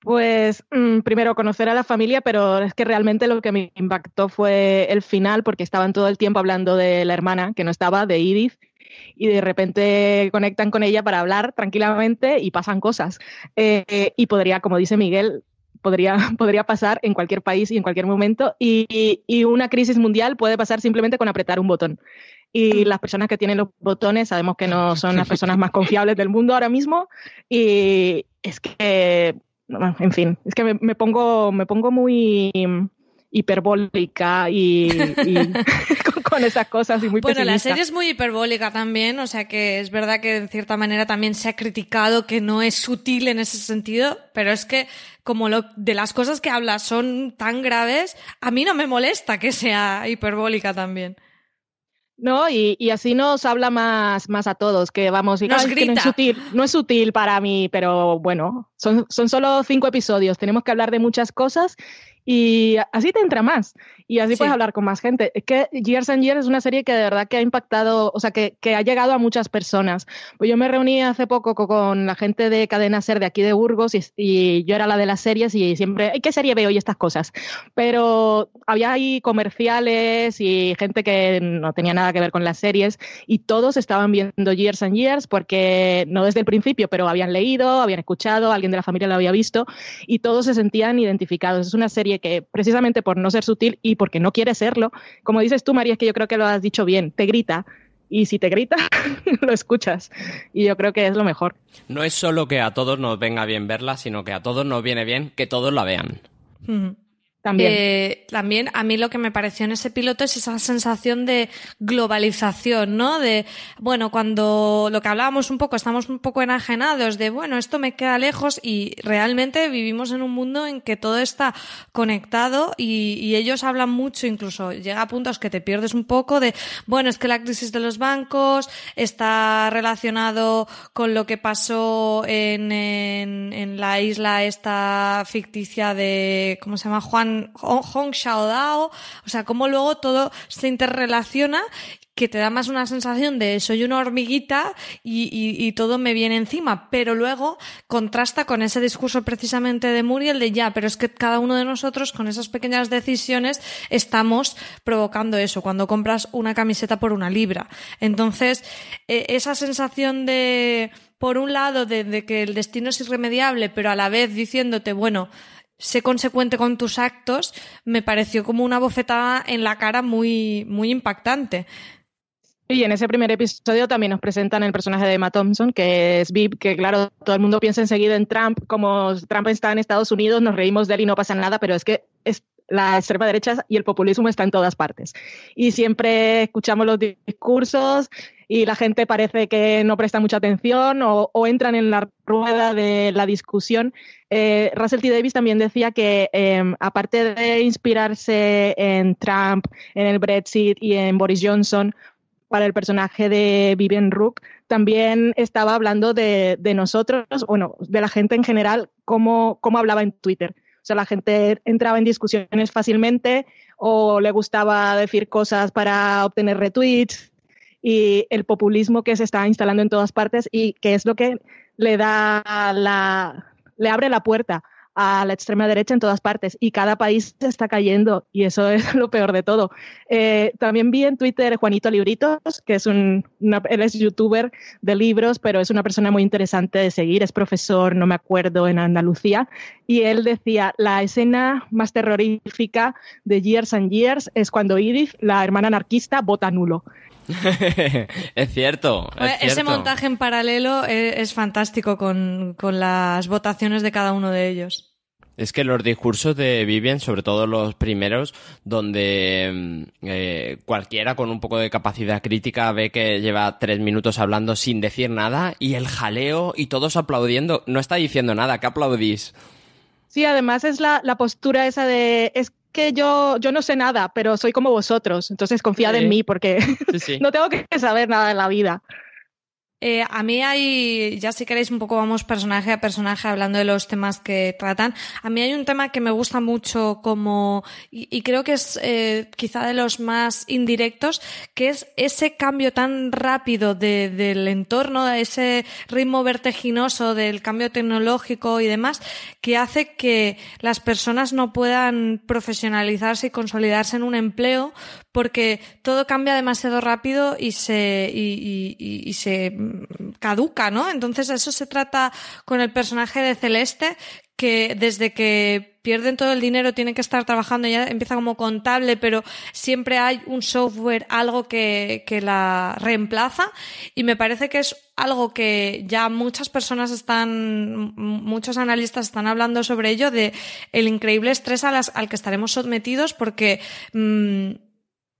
Pues mm, primero conocer a la familia, pero es que realmente lo que me impactó fue el final, porque estaban todo el tiempo hablando de la hermana que no estaba, de Edith, y de repente conectan con ella para hablar tranquilamente y pasan cosas. Eh, y podría, como dice Miguel, podría, podría pasar en cualquier país y en cualquier momento. Y, y, una crisis mundial puede pasar simplemente con apretar un botón. Y las personas que tienen los botones sabemos que no son las personas más confiables del mundo ahora mismo. Y es que en fin, es que me, pongo, me pongo muy hiperbólica y, con, esas cosas y muy Bueno, la serie es muy hiperbólica también, o sea que es verdad que en cierta manera también se ha criticado que no es sutil en ese sentido, pero es que como lo, de las cosas que habla son tan graves, a mí no me molesta que sea hiperbólica también. ¿No? Y, y, así nos habla más, más a todos, que vamos, y, nos grita. no, es sutil, no es sutil para mí, pero bueno, son, son solo cinco episodios, tenemos que hablar de muchas cosas y así te entra más y así puedes hablar con más gente. Es que Years and Years es una serie que de verdad que ha impactado, o sea, que, que ha llegado a muchas personas. Pues yo me reuní hace poco con, la gente de Cadena Ser de aquí de Burgos y, y, yo era la de las series y siempre, ¿qué serie veo y estas cosas? Pero había ahí comerciales y gente que no tenía nada que ver con las series y todos estaban viendo Years and Years porque no desde el principio, pero habían leído, habían escuchado, alguien de la familia lo había visto y todos se sentían identificados. Es una serie que precisamente por no ser sutil y porque no quiere serlo, como dices tú, María, es que yo creo que lo has dicho bien, te grita. Y si te grita, lo escuchas. Y yo creo que es lo mejor. No es solo que a todos nos venga bien verla, sino que a todos nos viene bien que todos la vean. También. Eh, también a mí lo que me pareció en ese piloto es esa sensación de globalización, ¿no? De, bueno, cuando lo que hablábamos un poco, estamos un poco enajenados de, bueno, esto me queda lejos y realmente vivimos en un mundo en que todo está conectado y, y ellos hablan mucho, incluso llega a puntos que te pierdes un poco de, bueno, es que la crisis de los bancos está relacionado con lo que pasó en, en, en la isla esta ficticia de, ¿cómo se llama? Juan Hong Xiaodao, o sea, cómo luego todo se interrelaciona que te da más una sensación de soy una hormiguita y, todo me viene encima, pero luego contrasta con ese discurso precisamente de Muriel de ya, pero es que cada uno de nosotros con esas pequeñas decisiones estamos provocando eso, cuando compras una camiseta por una libra. Entonces, e, esa sensación de, por un lado, de que el destino es irremediable, pero a la vez diciéndote, bueno, sé consecuente con tus actos, me pareció como una bofetada en la cara muy, muy impactante. Y en ese primer episodio también nos presentan el personaje de Emma Thompson, que es Viv, que claro, todo el mundo piensa enseguida en Trump, como Trump está en Estados Unidos, nos reímos de él y no pasa nada, pero es que es la extrema derecha y el populismo está en todas partes. Y siempre escuchamos los discursos y la gente parece que no presta mucha atención o, entran en la rueda de la discusión. Eh, Russell T. Davis también decía que em, aparte de inspirarse en Trump, en el Brexit y en Boris Johnson, para el personaje de Vivian Rook, también estaba hablando de, nosotros, bueno, de la gente en general, cómo, cómo hablaba en Twitter. O sea, la gente entraba en discusiones fácilmente o le gustaba decir cosas para obtener retweets y el populismo que se está instalando en todas partes y que es lo que le da la, le abre la puerta a la extrema derecha en todas partes y cada país está cayendo y eso es lo peor de todo. Eh, también vi en Twitter Juanito Libritos, que es un, él es youtuber de libros, pero es una persona muy interesante de seguir, es profesor, no me acuerdo, en Andalucía, y él decía, la escena más terrorífica de Years and Years es cuando Edith, la hermana anarquista, vota nulo. es cierto. Ese montaje en paralelo es, fantástico con, las votaciones de cada uno de ellos. Es que los discursos de Vivian, sobre todo los primeros, donde mm, eh, cualquiera con un poco de capacidad crítica ve que lleva tres minutos hablando sin decir nada y el jaleo y todos aplaudiendo, no está diciendo nada, ¿qué aplaudís? Sí, además es la, la postura esa de es que yo, yo no sé nada, pero soy como vosotros, entonces confiad en mí porque no tengo que saber nada de la vida. Eh, a mí hay, ya si queréis un poco vamos personaje a personaje hablando de los temas que tratan. A mí hay un tema que me gusta mucho como, y, creo que es eh, quizá de los más indirectos, que es ese cambio tan rápido del entorno, ese ritmo vertiginoso del cambio tecnológico y demás, que hace que las personas no puedan profesionalizarse y consolidarse en un empleo porque todo cambia demasiado rápido y se, y, se caduca, ¿no? Entonces eso se trata con el personaje de Celeste, que desde que pierden todo el dinero tienen que estar trabajando, ya empieza como contable, pero siempre hay un software, algo que, que la reemplaza y me parece que es algo que ya muchas personas están, muchos analistas están hablando sobre ello, de el increíble estrés al que estaremos sometidos porque mm,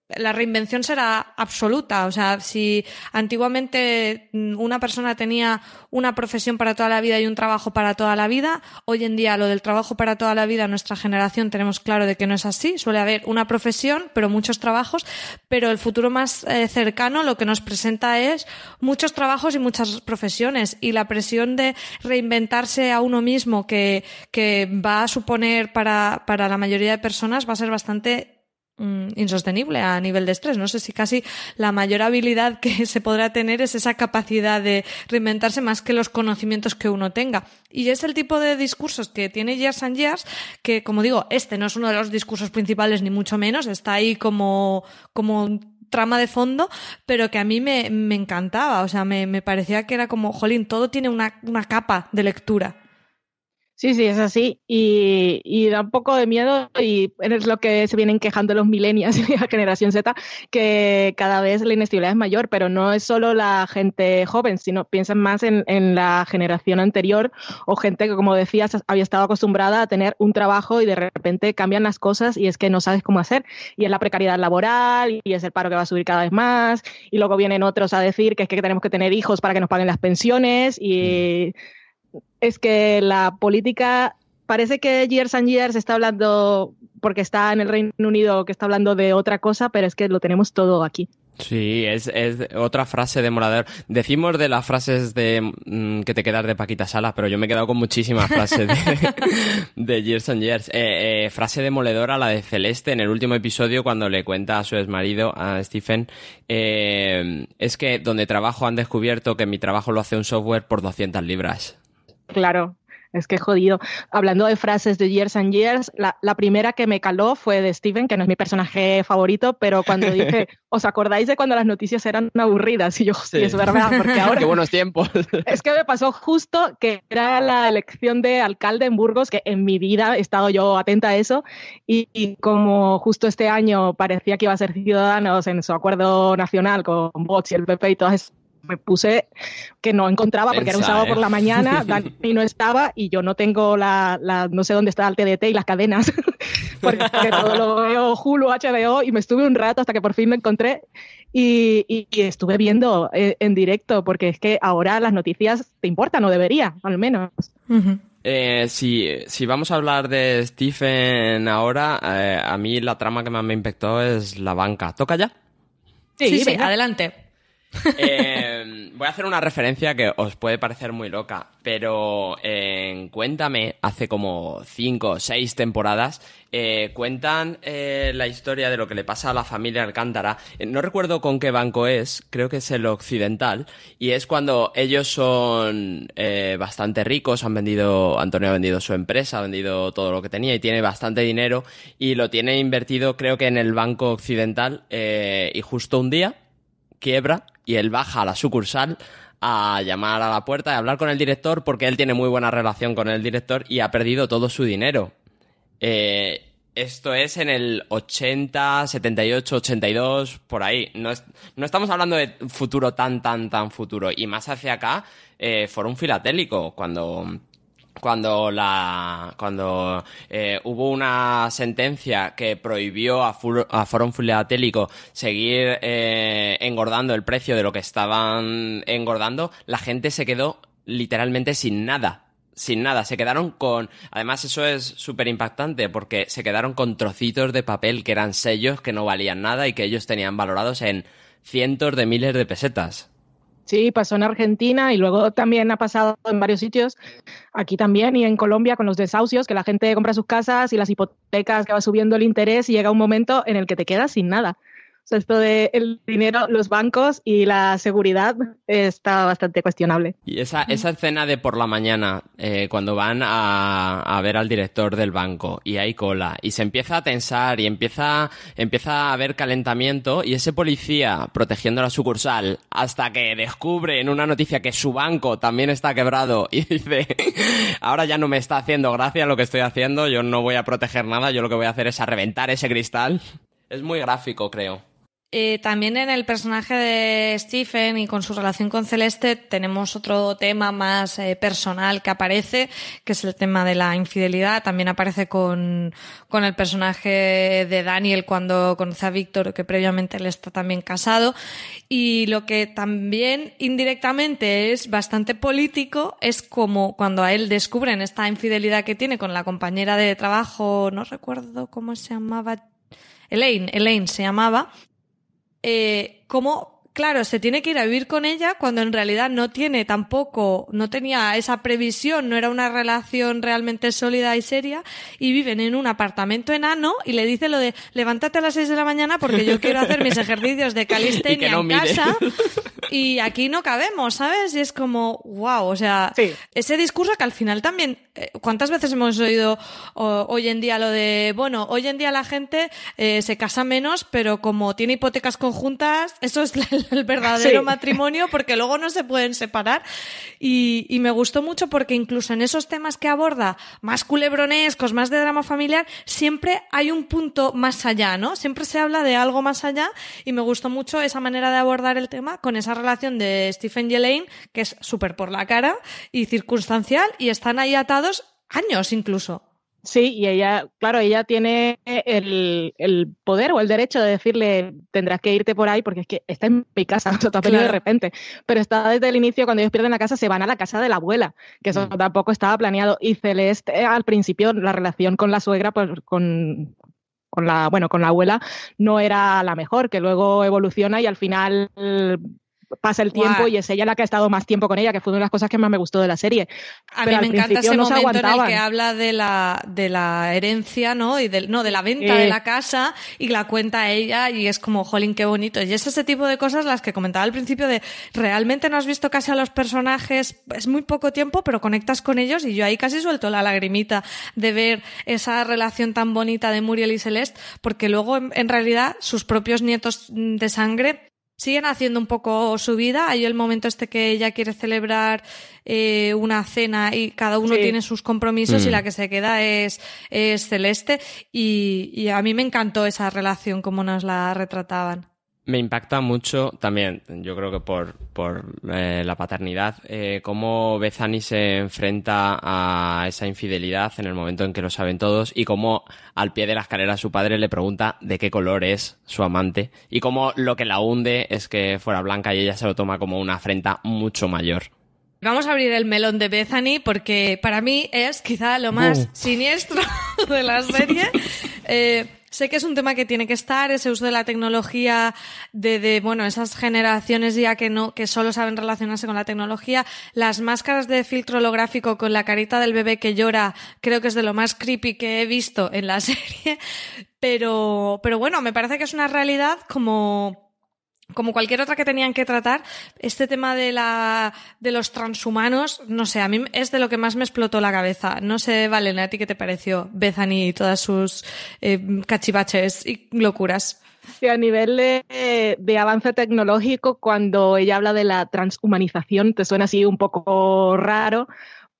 la reinvención será absoluta. O sea, si antiguamente mm, una persona tenía una profesión para toda la vida y un trabajo para toda la vida, hoy en día lo del trabajo para toda la vida, nuestra generación tenemos claro de que no es así. Suele haber una profesión, pero muchos trabajos. Pero el futuro más eh, cercano lo que nos presenta es muchos trabajos y muchas profesiones. Y la presión de reinventarse a uno mismo que, que va a suponer para, para la mayoría de personas va a ser bastante Mm, insostenible a nivel de estrés. No sé si casi la mayor habilidad que se podrá tener es esa capacidad de reinventarse más que los conocimientos que uno tenga. Y es el tipo de discursos que tiene Years and Years, que como digo, este no es uno de los discursos principales ni mucho menos, está ahí como, como trama de fondo, pero que a mí me, me encantaba. O sea, me, me parecía que era como, jolín, todo tiene una, una capa de lectura. Sí, sí, es así. Y, da un poco de miedo y es lo que se vienen quejando los millennials y la generación Z, que cada vez la inestabilidad es mayor, pero no es solo la gente joven, sino piensan más en, la generación anterior o gente que, como decías, había estado acostumbrada a tener un trabajo y de repente cambian las cosas y es que no sabes cómo hacer. Y es la precariedad laboral y es el paro que va a subir cada vez más. Y luego vienen otros a decir que es que tenemos que tener hijos para que nos paguen las pensiones y... Es que la política parece que Years and Years está hablando porque está en el Reino Unido que está hablando de otra cosa, pero es que lo tenemos todo aquí. Sí, es, otra frase de Morador. Decimos de las frases de mm, que te quedas de Paquita Salas, pero yo me he quedado con muchísimas frases de, Years and Years. Eh, eh, frase demoledora la de Celeste en el último episodio cuando le cuenta a su exmarido, a Stephen, eh, es que donde trabajo han descubierto que mi trabajo lo hace un software por 200 libras. Claro, es que jodido. Hablando de frases de Years and Years, la, primera que me caló fue de Steven, que no es mi personaje favorito, pero cuando dije, ¿os acordáis de cuando las noticias eran aburridas? Y yo, sí, es verdad, porque ahora... Qué buenos tiempos. es que me pasó justo que era la elección de alcalde en Burgos, que en mi vida he estado yo atenta a eso, y, y como justo este año parecía que iba a ser Ciudadanos en su acuerdo nacional con Vox y el PP y todas esas me puse que no encontraba porque era un sábado por la mañana, Dani no estaba y yo no tengo la, no sé dónde está el TDT y las cadenas, porque todo lo veo Hulu, HBO y me estuve un rato hasta que por fin lo encontré y, estuve viendo eh, en, directo porque es que ahora las noticias te importan o debería, al menos. Eh, si, si, vamos a hablar de Stephen ahora, eh, a mí la trama que más me impactó es la banca. ¿Toca ya? Sí, sí, adelante. Eh, Voy a hacer una referencia que os puede parecer muy loca, pero en Cuéntame, hace como cinco o seis temporadas, eh, cuentan eh, la historia de lo que le pasa a la familia Alcántara. Eh, no recuerdo con qué banco es, creo que es el occidental, y es cuando ellos son bastante ricos, han vendido, Antonio ha vendido su empresa, ha vendido todo lo que tenía y tiene bastante dinero y lo tiene invertido creo que en el banco occidental y justo un día quiebra y él baja a la sucursal a llamar a la puerta y hablar con el director porque él tiene muy buena relación con el director y ha perdido todo su dinero. Eh, esto es en el 80, 78, 82, por ahí. No, no estamos hablando de futuro tan, tan, tan futuro. Y más hacia acá, eh, un filatélico, cuando cuando la cuando eh, hubo una sentencia que prohibió a, a Forum Filatélico seguir eh, engordando el precio de lo que estaban engordando, la gente se quedó literalmente sin nada. Sin nada, se quedaron con... Además eso es súper impactante porque se quedaron con trocitos de papel que eran sellos que no valían nada y que ellos tenían valorados en cientos de miles de pesetas. Sí, pasó en Argentina y luego también ha pasado en varios sitios, aquí también y en Colombia con los desahucios, que la gente compra sus casas y las hipotecas que va subiendo el interés y llega un momento en el que te quedas sin nada sea, esto de el dinero, los bancos y la seguridad está bastante cuestionable. Y esa, esa escena de por la mañana, eh, cuando van a, a, ver al director del banco y hay cola y se empieza a tensar y empieza, empieza a haber calentamiento y ese policía protegiendo la sucursal hasta que descubre en una noticia que su banco también está quebrado y dice, ahora ya no me está haciendo gracia lo que estoy haciendo, yo no voy a proteger nada, yo lo que voy a hacer es a reventar ese cristal. Es muy gráfico, creo. Eh, también en el personaje de Stephen y con su relación con Celeste tenemos otro tema más eh, personal que aparece, que es el tema de la infidelidad. También aparece con, con el personaje de Daniel cuando conoce a Víctor, que previamente él está también casado. Y lo que también indirectamente es bastante político es como cuando a él descubren esta infidelidad que tiene con la compañera de trabajo, no recuerdo cómo se llamaba, Elaine, Elaine se llamaba, eh, cómo, claro, se tiene que ir a vivir con ella cuando en realidad no tiene tampoco, no tenía esa previsión, no era una relación realmente sólida y seria, y viven en un apartamento enano y le dice lo de levántate a las 6 de la mañana porque yo quiero hacer mis ejercicios de calistenia en casa y aquí no cabemos, ¿sabes? Y es como, wow, o sea, ese discurso que al final también, eh, ¿cuántas veces hemos oído hoy en día lo de, bueno, hoy en día la gente eh, se casa menos, pero como tiene hipotecas conjuntas, eso es el, verdadero matrimonio porque luego no se pueden separar. Y, y me gustó mucho porque incluso en esos temas que aborda, más culebronescos, más de drama familiar, siempre hay un punto más allá, ¿no? Siempre se habla de algo más allá y me gustó mucho esa manera de abordar el tema con esa relación de Stephen y Elaine, que es súper por la cara y circunstancial, y están ahí atados años incluso. Sí, y ella, claro, ella tiene el, el, poder o el derecho de decirle tendrás que irte por ahí porque es que está en mi casa, eso te ha de repente. Pero está desde el inicio, cuando ellos pierden la casa, se van a la casa de la abuela, que eso mm. tampoco estaba planeado. Y Celeste, al principio, la relación con la suegra, pues con, con la, bueno, con la abuela, no era la mejor, que luego evoluciona y al final pasa el tiempo y es ella la que ha estado más tiempo con ella, que fue una de las cosas que más me gustó de la serie. A mí me encanta ese momento en el que habla de la, de la herencia, ¿no? Y del, no, de la venta de la casa y la cuenta ella y es como, jolín, qué bonito. Y es ese tipo de cosas las que comentaba al principio de realmente no has visto casi a los personajes, es muy poco tiempo, pero conectas con ellos y yo ahí casi suelto la lagrimita de ver esa relación tan bonita de Muriel y Celeste, porque luego en realidad sus propios nietos de sangre siguen haciendo un poco su vida. Hay el momento este que ella quiere celebrar eh, una cena y cada uno tiene sus compromisos y mm. la que se queda es, es Celeste. Y, y a mí me encantó esa relación como nos la retrataban. Me impacta mucho también, yo creo que por, por eh, la paternidad, eh, cómo Bethany se enfrenta a esa infidelidad en el momento en que lo saben todos y cómo al pie de la escalera su padre le pregunta de qué color es su amante y cómo lo que la hunde es que fuera blanca y ella se lo toma como una afrenta mucho mayor. Vamos a abrir el melón de Bethany porque para mí es quizá lo más siniestro de la serie. Eh, sé que es un tema que tiene que estar, ese uso de la tecnología, de, de, bueno, esas generaciones ya que no, que solo saben relacionarse con la tecnología. Las máscaras de filtro holográfico con la carita del bebé que llora, creo que es de lo más creepy que he visto en la serie. Pero, pero bueno, me parece que es una realidad como, como cualquier otra que tenían que tratar, este tema de la de los transhumanos, no sé, a mí es de lo que más me explotó la cabeza. No sé, Valen, ¿a ti qué te pareció Bethany y todas sus eh, cachivaches y locuras? Sí, a nivel de, de, avance tecnológico, cuando ella habla de la transhumanización, te suena así un poco raro,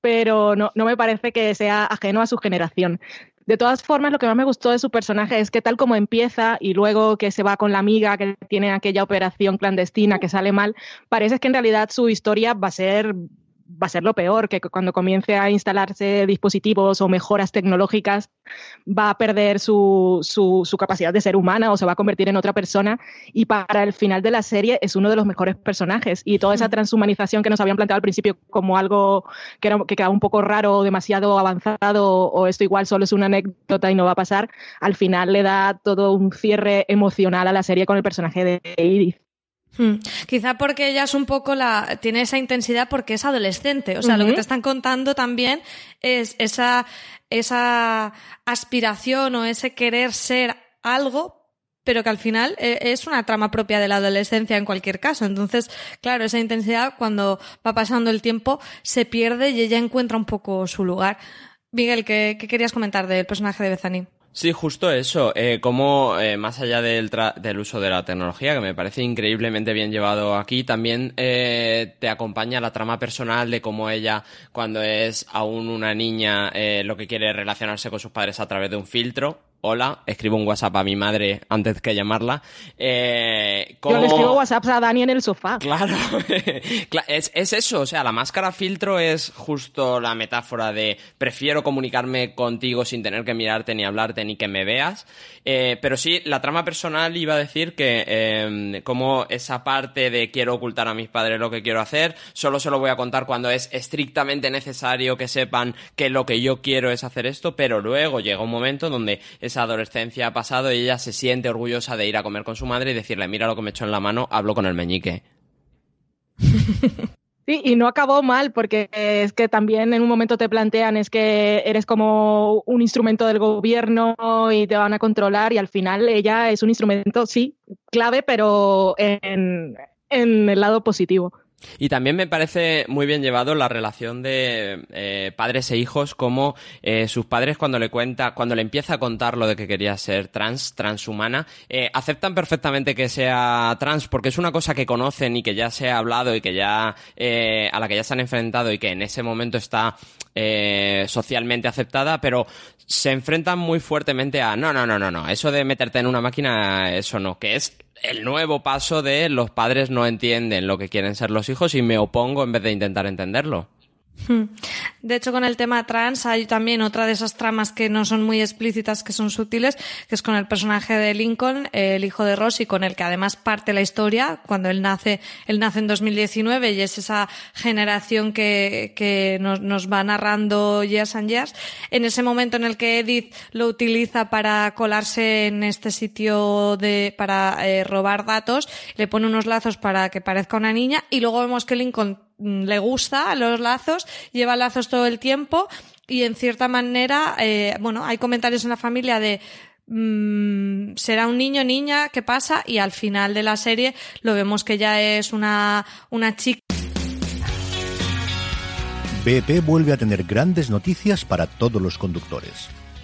pero no, no me parece que sea ajeno a su generación. De todas formas, lo que más me gustó de su personaje es que tal como empieza y luego que se va con la amiga que tiene aquella operación clandestina que sale mal, parece que en realidad su historia va a ser va a ser lo peor, que cuando comience a instalarse dispositivos o mejoras tecnológicas va a perder su, su, capacidad de ser humana o se va a convertir en otra persona. Y para el final de la serie es uno de los mejores personajes. Y toda esa transhumanización que nos habían planteado al principio como algo que, era, que quedaba un poco raro, demasiado avanzado o esto igual solo es una anécdota y no va a pasar, al final le da todo un cierre emocional a la serie con el personaje de Edith. Hmm. Quizá porque ella es un poco la, tiene esa intensidad porque es adolescente. O sea, lo que te están contando también es esa, esa aspiración o ese querer ser algo, pero que al final eh, es una trama propia de la adolescencia en cualquier caso. Entonces, claro, esa intensidad cuando va pasando el tiempo se pierde y ella encuentra un poco su lugar. Miguel, ¿qué, qué querías comentar del personaje de Bethany? Sí, justo eso. Eh, como eh, más allá del, del, uso de la tecnología, que me parece increíblemente bien llevado aquí, también eh, te acompaña la trama personal de cómo ella, cuando es aún una niña, eh, lo que quiere relacionarse con sus padres a través de un filtro hola, escribo un WhatsApp a mi madre antes que llamarla. Eh, Yo le escribo WhatsApp a Dani en el sofá. Claro, es, es, eso, o sea, la máscara filtro es justo la metáfora de prefiero comunicarme contigo sin tener que mirarte ni hablarte ni que me veas. Eh, pero sí, la trama personal iba a decir que eh, como esa parte de quiero ocultar a mis padres lo que quiero hacer, solo se lo voy a contar cuando es estrictamente necesario que sepan que lo que yo quiero es hacer esto, pero luego llega un momento donde esa adolescencia ha pasado y ella se siente orgullosa de ir a comer con su madre y decirle, mira lo que me echó en la mano, hablo con el meñique. Sí, y no acabó mal, porque es que también en un momento te plantean es que eres como un instrumento del gobierno y te van a controlar, y al final ella es un instrumento, sí, clave, pero en, en el lado positivo. Y también me parece muy bien llevado la relación de eh, padres e hijos, como eh, sus padres cuando le cuenta, cuando le empieza a contar lo de que quería ser trans, transhumana, eh, aceptan perfectamente que sea trans porque es una cosa que conocen y que ya se ha hablado y que ya a la que ya se han enfrentado y que en ese momento está socialmente aceptada, pero se enfrentan muy fuertemente a no, no, no, no, no, eso de meterte en una máquina, eso no, que es el nuevo paso de los padres no entienden lo que quieren ser los hijos y me opongo en vez de intentar entenderlo. Hmm. De hecho, con el tema trans hay también otra de esas tramas que no son muy explícitas, que son sutiles, que es con el personaje de Lincoln, el hijo de Rosie, con el que además parte la historia, cuando él nace, él nace en 2019 y es esa generación que, que nos, nos va narrando years and years. En ese momento en el que Edith lo utiliza para colarse en este sitio de, para eh, robar datos, le pone unos lazos para que parezca una niña y luego vemos que Lincoln le gusta los lazos, lleva lazos todo el tiempo y en cierta manera, eh, bueno, hay comentarios en la familia de mmm, será un niño, niña, ¿qué pasa? Y al final de la serie lo vemos que ya es una, una chica. BP vuelve a tener grandes noticias para todos los conductores.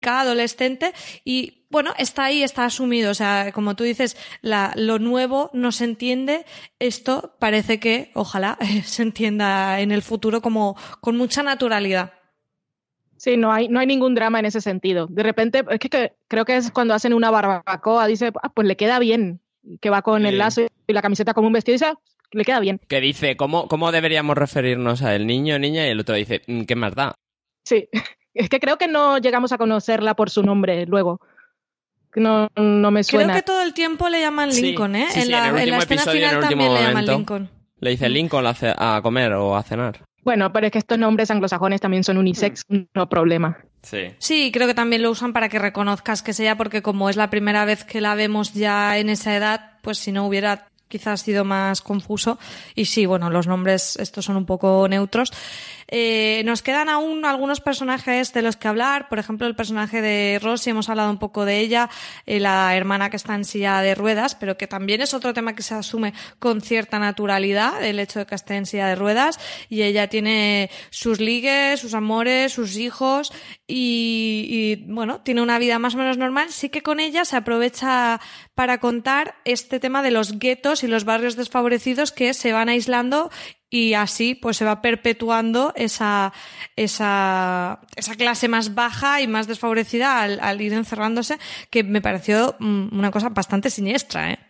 Cada adolescente y bueno, está ahí, está asumido. O sea, como tú dices, la, lo nuevo no se entiende. Esto parece que, ojalá, se entienda en el futuro como con mucha naturalidad. Sí, no hay, no hay ningún drama en ese sentido. De repente, es que, creo que es cuando hacen una barbacoa, dice, ah, pues le queda bien, que va con el lazo y la camiseta como un vestido, y dice, ah, le queda bien. Que dice, ¿cómo, ¿cómo deberíamos referirnos a el niño, niña? Y el otro dice, mm, ¿qué más da? Sí, es que creo que no llegamos a conocerla por su nombre luego. No, no me suena. Creo que todo el tiempo le llaman Lincoln, ¿eh? en, la, en, la, escena final también le llaman Lincoln. Le dice Lincoln a comer o a cenar. Bueno, pero es que estos nombres anglosajones también son unisex, no problema. Sí. Sí, creo que también lo usan para que reconozcas que es ella, porque como es la primera vez que la vemos ya en esa edad, pues si no hubiera quizás sido más confuso. Y sí, bueno, los nombres estos son un poco neutros. Eh, nos quedan aún algunos personajes de los que hablar. Por ejemplo, el personaje de Rosy, hemos hablado un poco de ella, eh, la hermana que está en silla de ruedas, pero que también es otro tema que se asume con cierta naturalidad, el hecho de que esté en silla de ruedas. Y ella tiene sus ligues, sus amores, sus hijos y, y bueno, tiene una vida más o menos normal. Sí que con ella se aprovecha para contar este tema de los guetos y los barrios desfavorecidos que se van aislando y así pues se va perpetuando esa, esa, esa clase más baja y más desfavorecida al, al ir encerrándose, que me pareció mm, una cosa bastante siniestra, ¿eh?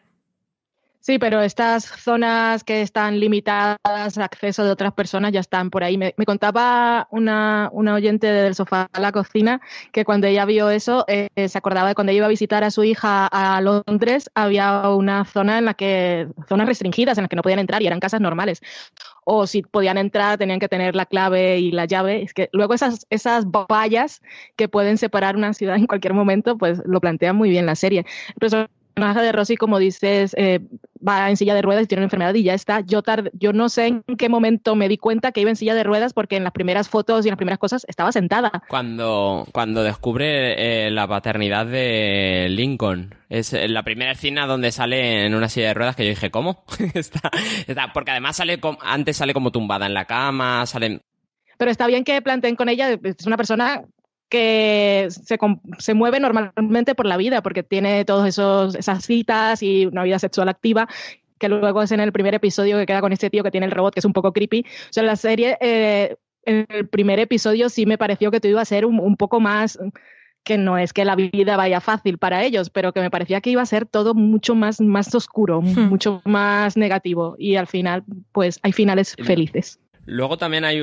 Sí, pero estas zonas que están limitadas a acceso de otras personas ya están por ahí. Me, contaba una, una, oyente del sofá a la cocina que cuando ella vio eso, eh, se acordaba de cuando iba a visitar a su hija a Londres, había una zona en la que, zonas restringidas en las que no podían entrar y eran casas normales. O si podían entrar, tenían que tener la clave y la llave. Es que luego esas, esas vallas que pueden separar una ciudad en cualquier momento, pues lo plantean muy bien la serie. Personaje de Rosy, como dices, eh, va en silla de ruedas y tiene una enfermedad y ya está. Yo, yo no sé en qué momento me di cuenta que iba en silla de ruedas porque en las primeras fotos y en las primeras cosas estaba sentada. Cuando, cuando descubre eh, la paternidad de Lincoln, es la primera escena donde sale en una silla de ruedas que yo dije, ¿cómo? está, está, porque además sale antes sale como tumbada en la cama, sale... Pero está bien que planteen con ella, es una persona que se, se, mueve normalmente por la vida, porque tiene todas esas citas y una vida sexual activa, que luego es en el primer episodio que queda con este tío que tiene el robot, que es un poco creepy. O sea, la serie, eh, en el primer episodio sí me pareció que todo iba a ser un, poco más que no es que la vida vaya fácil para ellos, pero que me parecía que iba a ser todo mucho más, más oscuro, hmm. mucho más negativo. Y al final, pues hay finales felices. Luego también hay,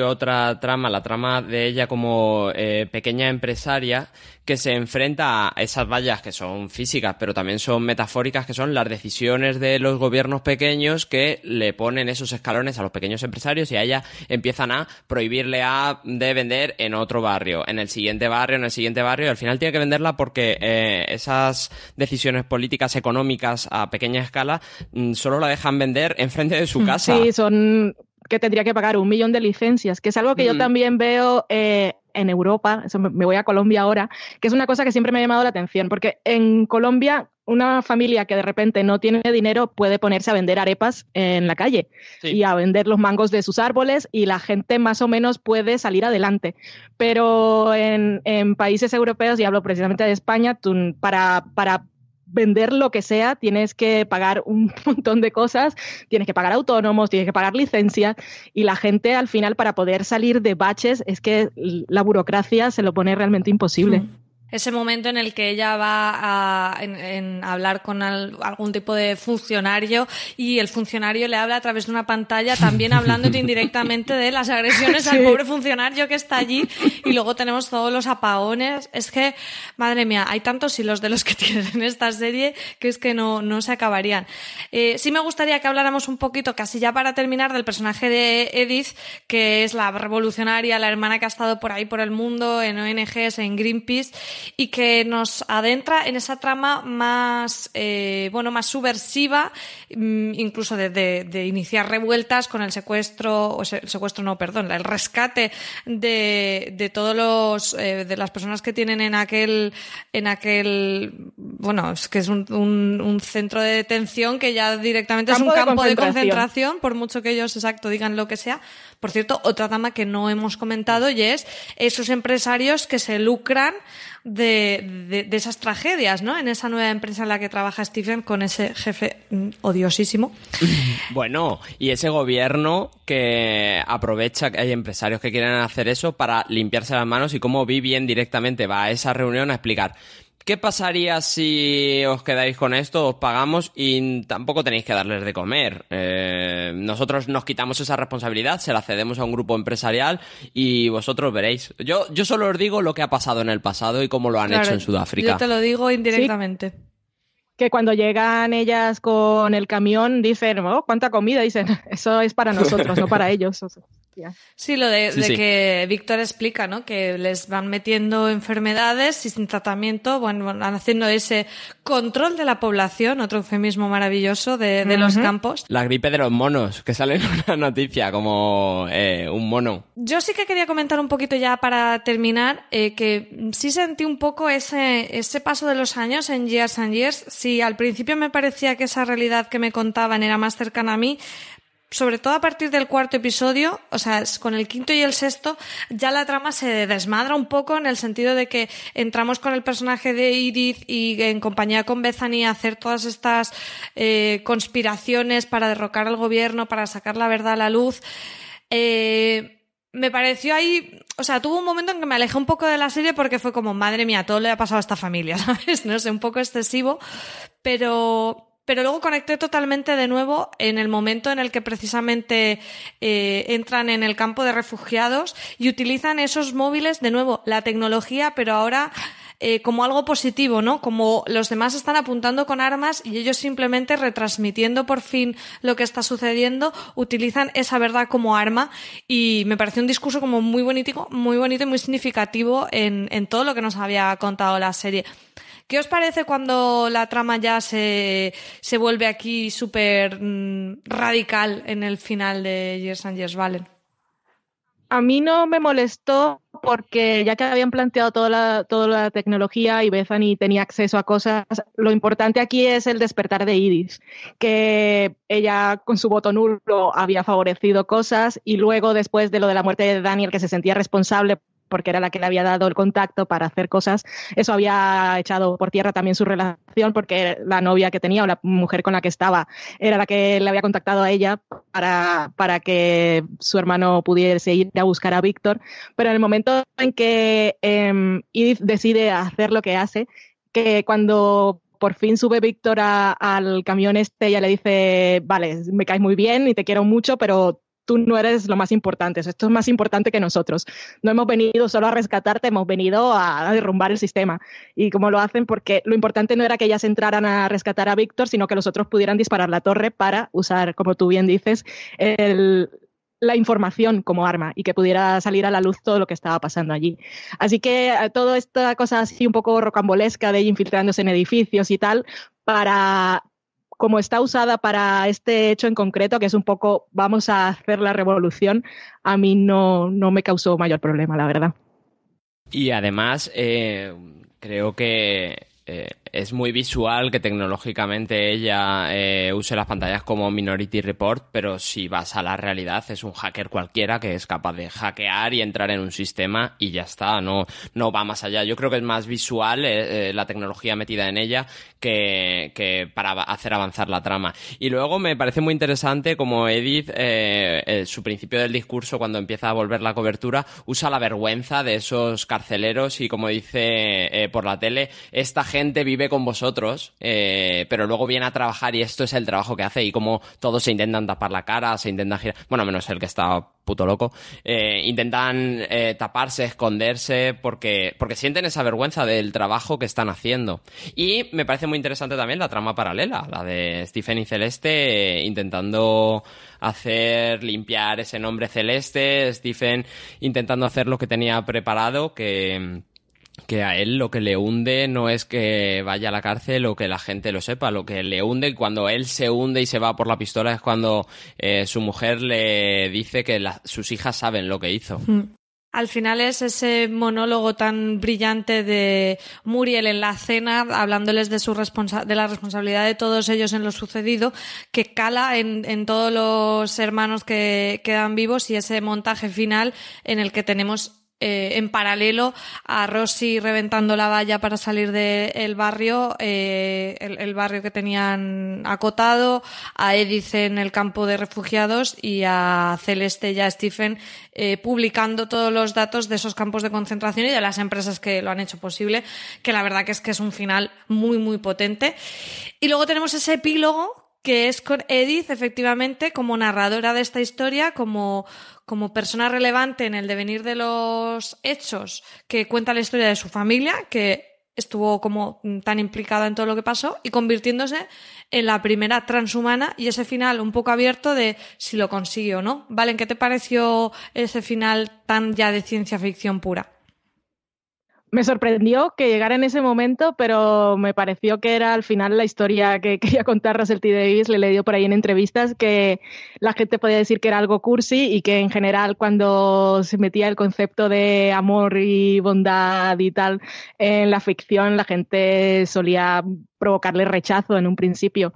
otra trama, la trama de ella como eh, pequeña empresaria que se enfrenta a esas vallas que son físicas, pero también son metafóricas, que son las decisiones de los gobiernos pequeños que le ponen esos escalones a los pequeños empresarios y a ella empiezan a prohibirle a de vender en otro barrio, en el siguiente barrio, en el siguiente barrio, y al final tiene que venderla porque eh, esas decisiones políticas económicas a pequeña escala mm, solo la dejan vender enfrente de su mm, casa. Sí, son que tendría que pagar un millón de licencias, que es algo que yo también veo eh, en Europa, eso me voy a Colombia ahora, que es una cosa que siempre me ha llamado la atención, porque en Colombia una familia que de repente no tiene dinero puede ponerse a vender arepas en la calle y a vender los mangos de sus árboles y la gente más o menos puede salir adelante. Pero en, en países europeos, y hablo precisamente de España, tú, para, para vender lo que sea, tienes que pagar un montón de cosas, tienes que pagar autónomos, tienes que pagar licencias y la gente al final para poder salir de baches es que la burocracia se lo pone realmente imposible. Mm ese momento en el que ella va a en, hablar con algún tipo de funcionario y el funcionario le habla a través de una pantalla también hablando indirectamente de las agresiones al pobre funcionario que está allí y luego tenemos todos los apagones. Es que, madre mía, hay tantos hilos de los que tienen esta serie que es que no, no se acabarían. Eh, sí me gustaría que habláramos un poquito, casi ya para terminar, del personaje de Edith, que es la revolucionaria, la hermana que ha estado por ahí por el mundo, en ONGs, en Greenpeace y que nos adentra en esa trama más, eh, bueno, más subversiva, mm, incluso de, de, iniciar revueltas con el secuestro, o el secuestro no, perdón, el rescate de, de todos los, eh, de las personas que tienen en aquel, en aquel, bueno, es que es un, un, un centro de detención que ya directamente es un campo de concentración, por mucho que ellos, exacto, digan lo que sea. Por cierto, otra dama que no hemos comentado y es esos empresarios que se lucran de, de, esas tragedias, ¿no? En esa nueva empresa en la que trabaja Stephen con ese jefe mm, odiosísimo. Bueno, y ese gobierno que aprovecha que hay empresarios que quieren hacer eso para limpiarse las manos y cómo bien directamente va a esa reunión a explicar ¿Qué pasaría si os quedáis con esto, os pagamos y tampoco tenéis que darles de comer? Eh, nosotros nos quitamos esa responsabilidad, se la cedemos a un grupo empresarial y vosotros veréis. Yo, yo solo os digo lo que ha pasado en el pasado y cómo lo han hecho en Sudáfrica. Yo te lo digo indirectamente. Que cuando llegan ellas con el camión dicen, oh, ¿cuánta comida? Dicen, eso es para nosotros, no para ellos. Sí, lo de, que Víctor explica, ¿no? Que les van metiendo enfermedades y sin tratamiento, bueno, van haciendo ese control de la población, otro eufemismo maravilloso de, los campos. La gripe de los monos, que sale en una noticia como eh, un mono. Yo sí que quería comentar un poquito ya para terminar, eh, que sí sentí un poco ese, ese paso de los años en Years and Years. Si al principio me parecía que esa realidad que me contaban era más cercana a mí, sobre todo a partir del cuarto episodio, o sea, con el quinto y el sexto, ya la trama se desmadra un poco en el sentido de que entramos con el personaje de Edith y en compañía con Bethany a hacer todas estas eh, conspiraciones para derrocar al gobierno, para sacar la verdad a la luz. Eh, me pareció ahí, o sea, tuvo un momento en que me alejé un poco de la serie porque fue como, madre mía, todo le ha pasado a esta familia, ¿sabes? No sé, un poco excesivo, pero pero luego conecté totalmente de nuevo en el momento en el que precisamente eh, entran en el campo de refugiados y utilizan esos móviles, de nuevo, la tecnología, pero ahora eh, como algo positivo, ¿no? Como los demás están apuntando con armas y ellos simplemente retransmitiendo por fin lo que está sucediendo, utilizan esa verdad como arma y me pareció un discurso como muy bonito, muy bonito y muy significativo en, en todo lo que nos había contado la serie. ¿Qué os parece cuando la trama ya se, se vuelve aquí súper mm, radical en el final de Years and Years Valen? A mí no me molestó porque ya que habían planteado toda la, toda la tecnología y Bethany tenía acceso a cosas, lo importante aquí es el despertar de Iris, que ella con su voto nulo había favorecido cosas y luego después de lo de la muerte de Daniel que se sentía responsable porque era la que le había dado el contacto para hacer cosas, eso había echado por tierra también su relación porque la novia que tenía o la mujer con la que estaba era la que le había contactado a ella para, para que su hermano pudiese ir a buscar a Víctor. Pero en el momento en que eh, decide hacer lo que hace, que cuando por fin sube Víctor al camión este, ella le dice, vale, me caes muy bien y te quiero mucho, pero tú no eres lo más importante, esto es más importante que nosotros. No hemos venido solo a rescatarte, hemos venido a derrumbar el sistema. Y como lo hacen, porque lo importante no era que ellas entraran a rescatar a Víctor, sino que los otros pudieran disparar la torre para usar, como tú bien dices, la información como arma y que pudiera salir a la luz todo lo que estaba pasando allí. Así que eh, toda esta cosa así un poco rocambolesca de infiltrándose en edificios y tal, para como está usada para este hecho en concreto, que es un poco vamos a hacer la revolución, a mí no, no me causó mayor problema, la verdad. Y además, eh, creo que eh, es muy visual que tecnológicamente ella eh, use las pantallas como Minority Report, pero si vas a la realidad es un hacker cualquiera que es capaz de hackear y entrar en un sistema y ya está, no, no va más allá. Yo creo que es más visual eh, eh, la tecnología metida en ella que, que, para hacer avanzar la trama. Y luego me parece muy interesante como Edith, su principio del discurso cuando empieza a volver la cobertura, usa la vergüenza de esos carceleros y como dice por la tele, esta gente vive con vosotros, eh, pero luego viene a trabajar y esto es el trabajo que hace y como todos se intentan tapar la cara, se intentan girar, bueno, menos el que está puto loco, eh, intentan eh, taparse, esconderse porque, porque sienten esa vergüenza del trabajo que están haciendo. Y me parece muy interesante también la trama paralela, la de Stephen y Celeste intentando hacer limpiar ese nombre celeste, Stephen intentando hacer lo que tenía preparado, que que a él lo que le hunde no es que vaya a la cárcel o que la gente lo sepa, lo que le hunde cuando él se hunde y se va por la pistola es cuando eh, su mujer le dice que sus hijas saben lo que hizo. Mm. Al final es ese monólogo tan brillante de Muriel en la cena, hablándoles de, su de la responsabilidad de todos ellos en lo sucedido, que cala en, en todos los hermanos que quedan vivos y ese montaje final en el que tenemos eh, en paralelo a Rossi reventando la valla para salir del barrio, eh, el, barrio que tenían acotado, a Edith en el campo de refugiados y a Celeste y a Stephen eh, publicando todos los datos de esos campos de concentración y de las empresas que lo han hecho posible, que la verdad es que es un final muy, muy potente. Y luego tenemos ese epílogo que es con Edith, efectivamente, como narradora de esta historia, como, como persona relevante en el devenir de los hechos, que cuenta la historia de su familia, que estuvo como tan implicada en todo lo que pasó, y convirtiéndose en la primera transhumana y ese final un poco abierto de si lo consigue o no. Valen, ¿qué te pareció ese final tan ya de ciencia ficción pura? Me sorprendió que llegara en ese momento, pero me pareció que era al final la historia que quería contar Russell T. Davis. Le leí por ahí en entrevistas que la gente podía decir que era algo cursi y que en general cuando se metía el concepto de amor y bondad y tal en la ficción, la gente solía provocarle rechazo en un principio.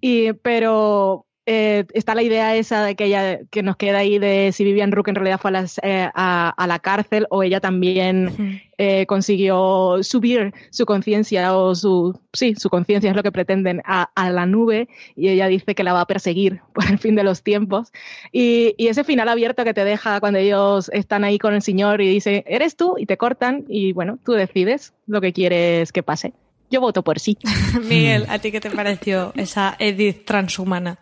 Y, pero eh, está la idea esa de que ella que nos queda ahí de si Vivian Rook en realidad fue a, eh, la cárcel o ella también eh, consiguió subir su conciencia o su sí su conciencia es lo que pretenden a, la nube y ella dice que la va a perseguir por el fin de los tiempos y, y, ese final abierto que te deja cuando ellos están ahí con el señor y dice eres tú y te cortan y bueno tú decides lo que quieres que pase yo voto por sí. Miguel, ¿a ti qué te pareció esa Edith transhumana?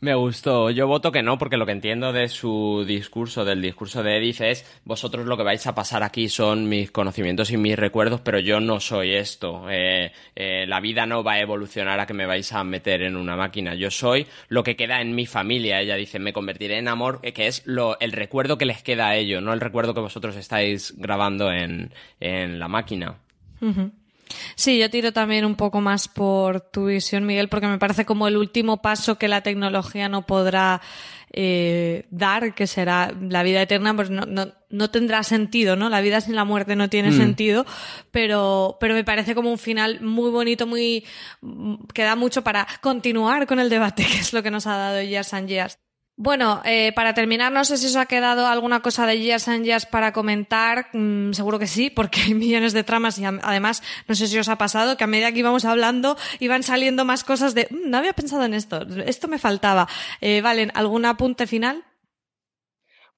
Me gustó. Yo voto que no, porque lo que entiendo de su discurso, del discurso de Edith, es vosotros lo que vais a pasar aquí son mis conocimientos y mis recuerdos, pero yo no soy esto. Eh, eh, la vida no va a evolucionar a que me vais a meter en una máquina. Yo soy lo que queda en mi familia. Ella dice, me convertiré en amor, eh, que es lo, el recuerdo que les queda a ellos, no el recuerdo que vosotros estáis grabando en, en la máquina. Sí, yo tiro también un poco más por tu visión, Miguel, porque me parece como el último paso que la tecnología no podrá eh, dar, que será la vida eterna, pues no, no, no, tendrá sentido, ¿no? La vida sin la muerte no tiene mm. sentido, pero, pero me parece como un final muy bonito, muy, que da mucho para continuar con el debate, que es lo que nos ha dado and Years. Bueno, eh, para terminar, no sé si os ha quedado alguna cosa de Years and Years para comentar. Mm, seguro que sí, porque hay millones de tramas y además, no sé si os ha pasado que a medida que íbamos hablando iban saliendo más cosas de mm, no había pensado en esto, esto me faltaba. Eh, Valen, ¿algún apunte final?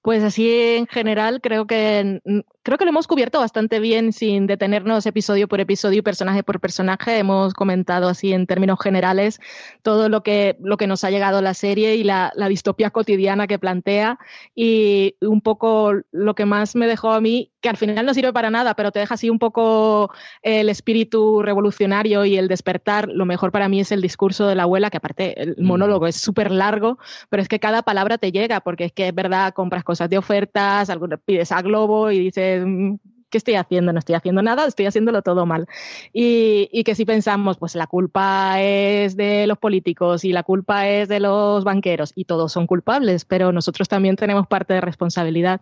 Pues así en general creo que creo que lo hemos cubierto bastante bien sin detenernos episodio por episodio personaje por personaje. Hemos comentado así en términos generales todo lo que, lo que nos ha llegado la serie y la, la distopía cotidiana que plantea y un poco lo que más me dejó a mí, que al final no sirve para nada, pero te deja así un poco el espíritu revolucionario y el despertar. Lo mejor para mí es el discurso de la abuela, que aparte el mm. monólogo es súper largo, pero es que cada palabra te llega, porque es que es verdad, compras cosas de ofertas, pides a Globo y dices, mm, ¿qué estoy haciendo? No estoy haciendo nada, estoy haciéndolo todo mal. Y, que si pensamos, pues la culpa es de los políticos y la culpa es de los banqueros y todos son culpables, pero nosotros también tenemos parte de responsabilidad,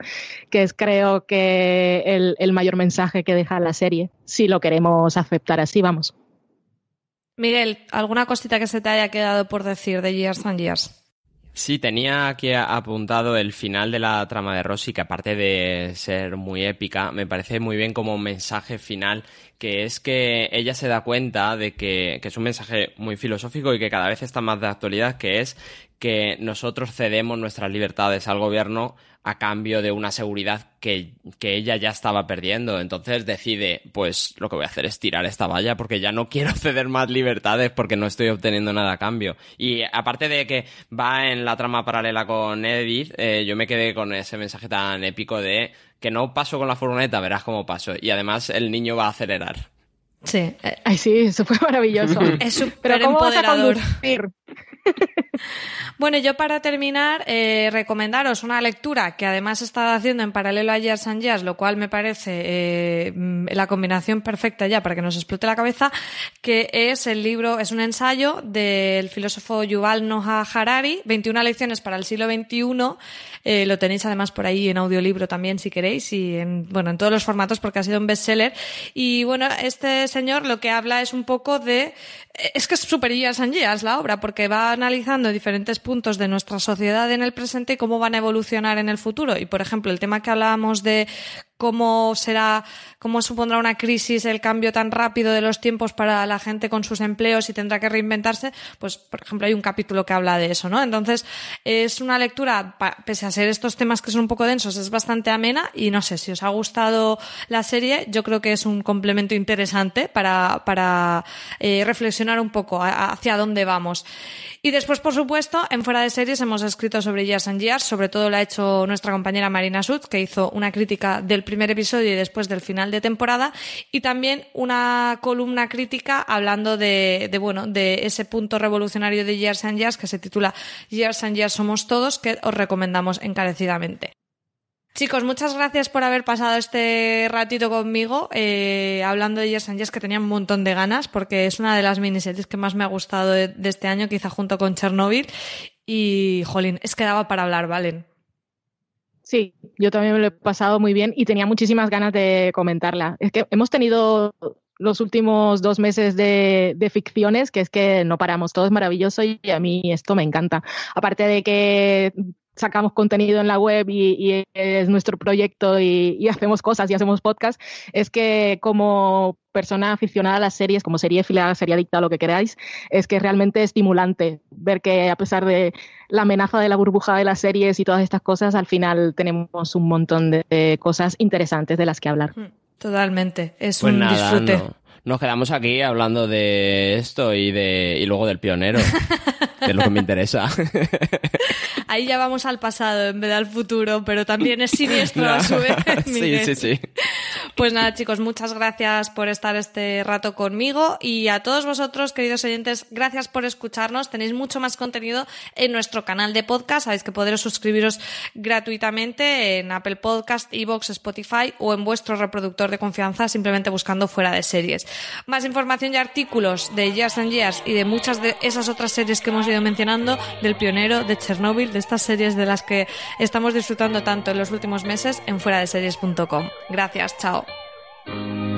que es creo que el, el mayor mensaje que deja la serie, si lo queremos aceptar así, vamos. Miguel, ¿alguna cosita que se te haya quedado por decir de Years and Years? Sí, tenía aquí apuntado el final de la trama de Rossi, que aparte de ser muy épica, me parece muy bien como mensaje final, que es que ella se da cuenta de que, que es un mensaje muy filosófico y que cada vez está más de actualidad, que es que nosotros cedemos nuestras libertades al gobierno a cambio de una seguridad que, ella ya estaba perdiendo. Entonces decide, pues lo que voy a hacer es tirar esta valla porque ya no quiero ceder más libertades porque no estoy obteniendo nada a cambio. Y aparte de que va en la trama paralela con Edith, eh, yo me quedé con ese mensaje tan épico de que no paso con la furgoneta, verás cómo paso. Y además el niño va a acelerar. Sí. Ay, sí, eso fue maravilloso. es súper empoderador. Bueno, yo para terminar, eh, recomendaros una lectura que además he estado haciendo en paralelo a Years and Years, lo cual me parece eh, la combinación perfecta ya para que nos explote la cabeza, que es el libro, es un ensayo del filósofo Yuval Noah Harari, 21 lecciones para el siglo XXI. Eh, lo tenéis además por ahí en audiolibro también si queréis y en, bueno, en todos los formatos porque ha sido un bestseller. Y bueno, este señor lo que habla es un poco de es que es súper Years and la obra, porque va analizando diferentes puntos de nuestra sociedad en el presente y cómo van a evolucionar en el futuro. Y, por ejemplo, el tema que hablábamos de cómo será, cómo supondrá una crisis el cambio tan rápido de los tiempos para la gente con sus empleos y tendrá que reinventarse, pues, por ejemplo, hay un capítulo que habla de eso, ¿no? Entonces, es una lectura, pese a ser estos temas que son un poco densos, es bastante amena y no sé, si os ha gustado la serie, yo creo que es un complemento interesante para, para eh, reflexionar un poco hacia dónde vamos. Y después, por supuesto, en Fuera de Series hemos escrito sobre Years and Years, sobre todo lo ha hecho nuestra compañera Marina Sutz, que hizo una crítica del primer episodio y después del final de temporada, y también una columna crítica hablando de, de bueno, de ese punto revolucionario de Years and Years que se titula Years and Years somos todos, que os recomendamos encarecidamente. Chicos, muchas gracias por haber pasado este ratito conmigo eh, hablando de Years and Years, que tenía un montón de ganas, porque es una de las miniseries que más me ha gustado de, este año, quizá junto con Chernobyl. Y, jolín, es que daba para hablar, Valen. Sí, yo también me lo he pasado muy bien y tenía muchísimas ganas de comentarla. Es que hemos tenido los últimos dos meses de, de, ficciones, que es que no paramos, todo es maravilloso y a mí esto me encanta. Aparte de que sacamos contenido en la web y, es nuestro proyecto y, hacemos cosas y hacemos podcast, es que como persona aficionada a las series, como serie serie seriadicta o lo que queráis, es que es realmente estimulante ver que a pesar de la amenaza de la burbuja de las series y todas estas cosas, al final tenemos un montón de, cosas interesantes de las que hablar. Hmm, totalmente, es pues un disfrute. Nos quedamos aquí hablando de esto y de y luego del pionero, que es lo que me interesa. Ahí ya vamos al pasado en vez del futuro, pero también es siniestro a su vez. sí, sí, sí. Pues nada, chicos, muchas gracias por estar este rato conmigo y a todos vosotros, queridos oyentes, gracias por escucharnos. Tenéis mucho más contenido en nuestro canal de podcast. Sabéis que podréis suscribiros gratuitamente en Apple Podcast, Evox, Spotify o en vuestro reproductor de confianza simplemente buscando fuera de series. Más información y artículos de Years and Years y de muchas de esas otras series que hemos ido mencionando, del pionero, de Chernobyl, estas series de las que estamos disfrutando tanto en los últimos meses en fuera de series.com. Gracias, chao. うん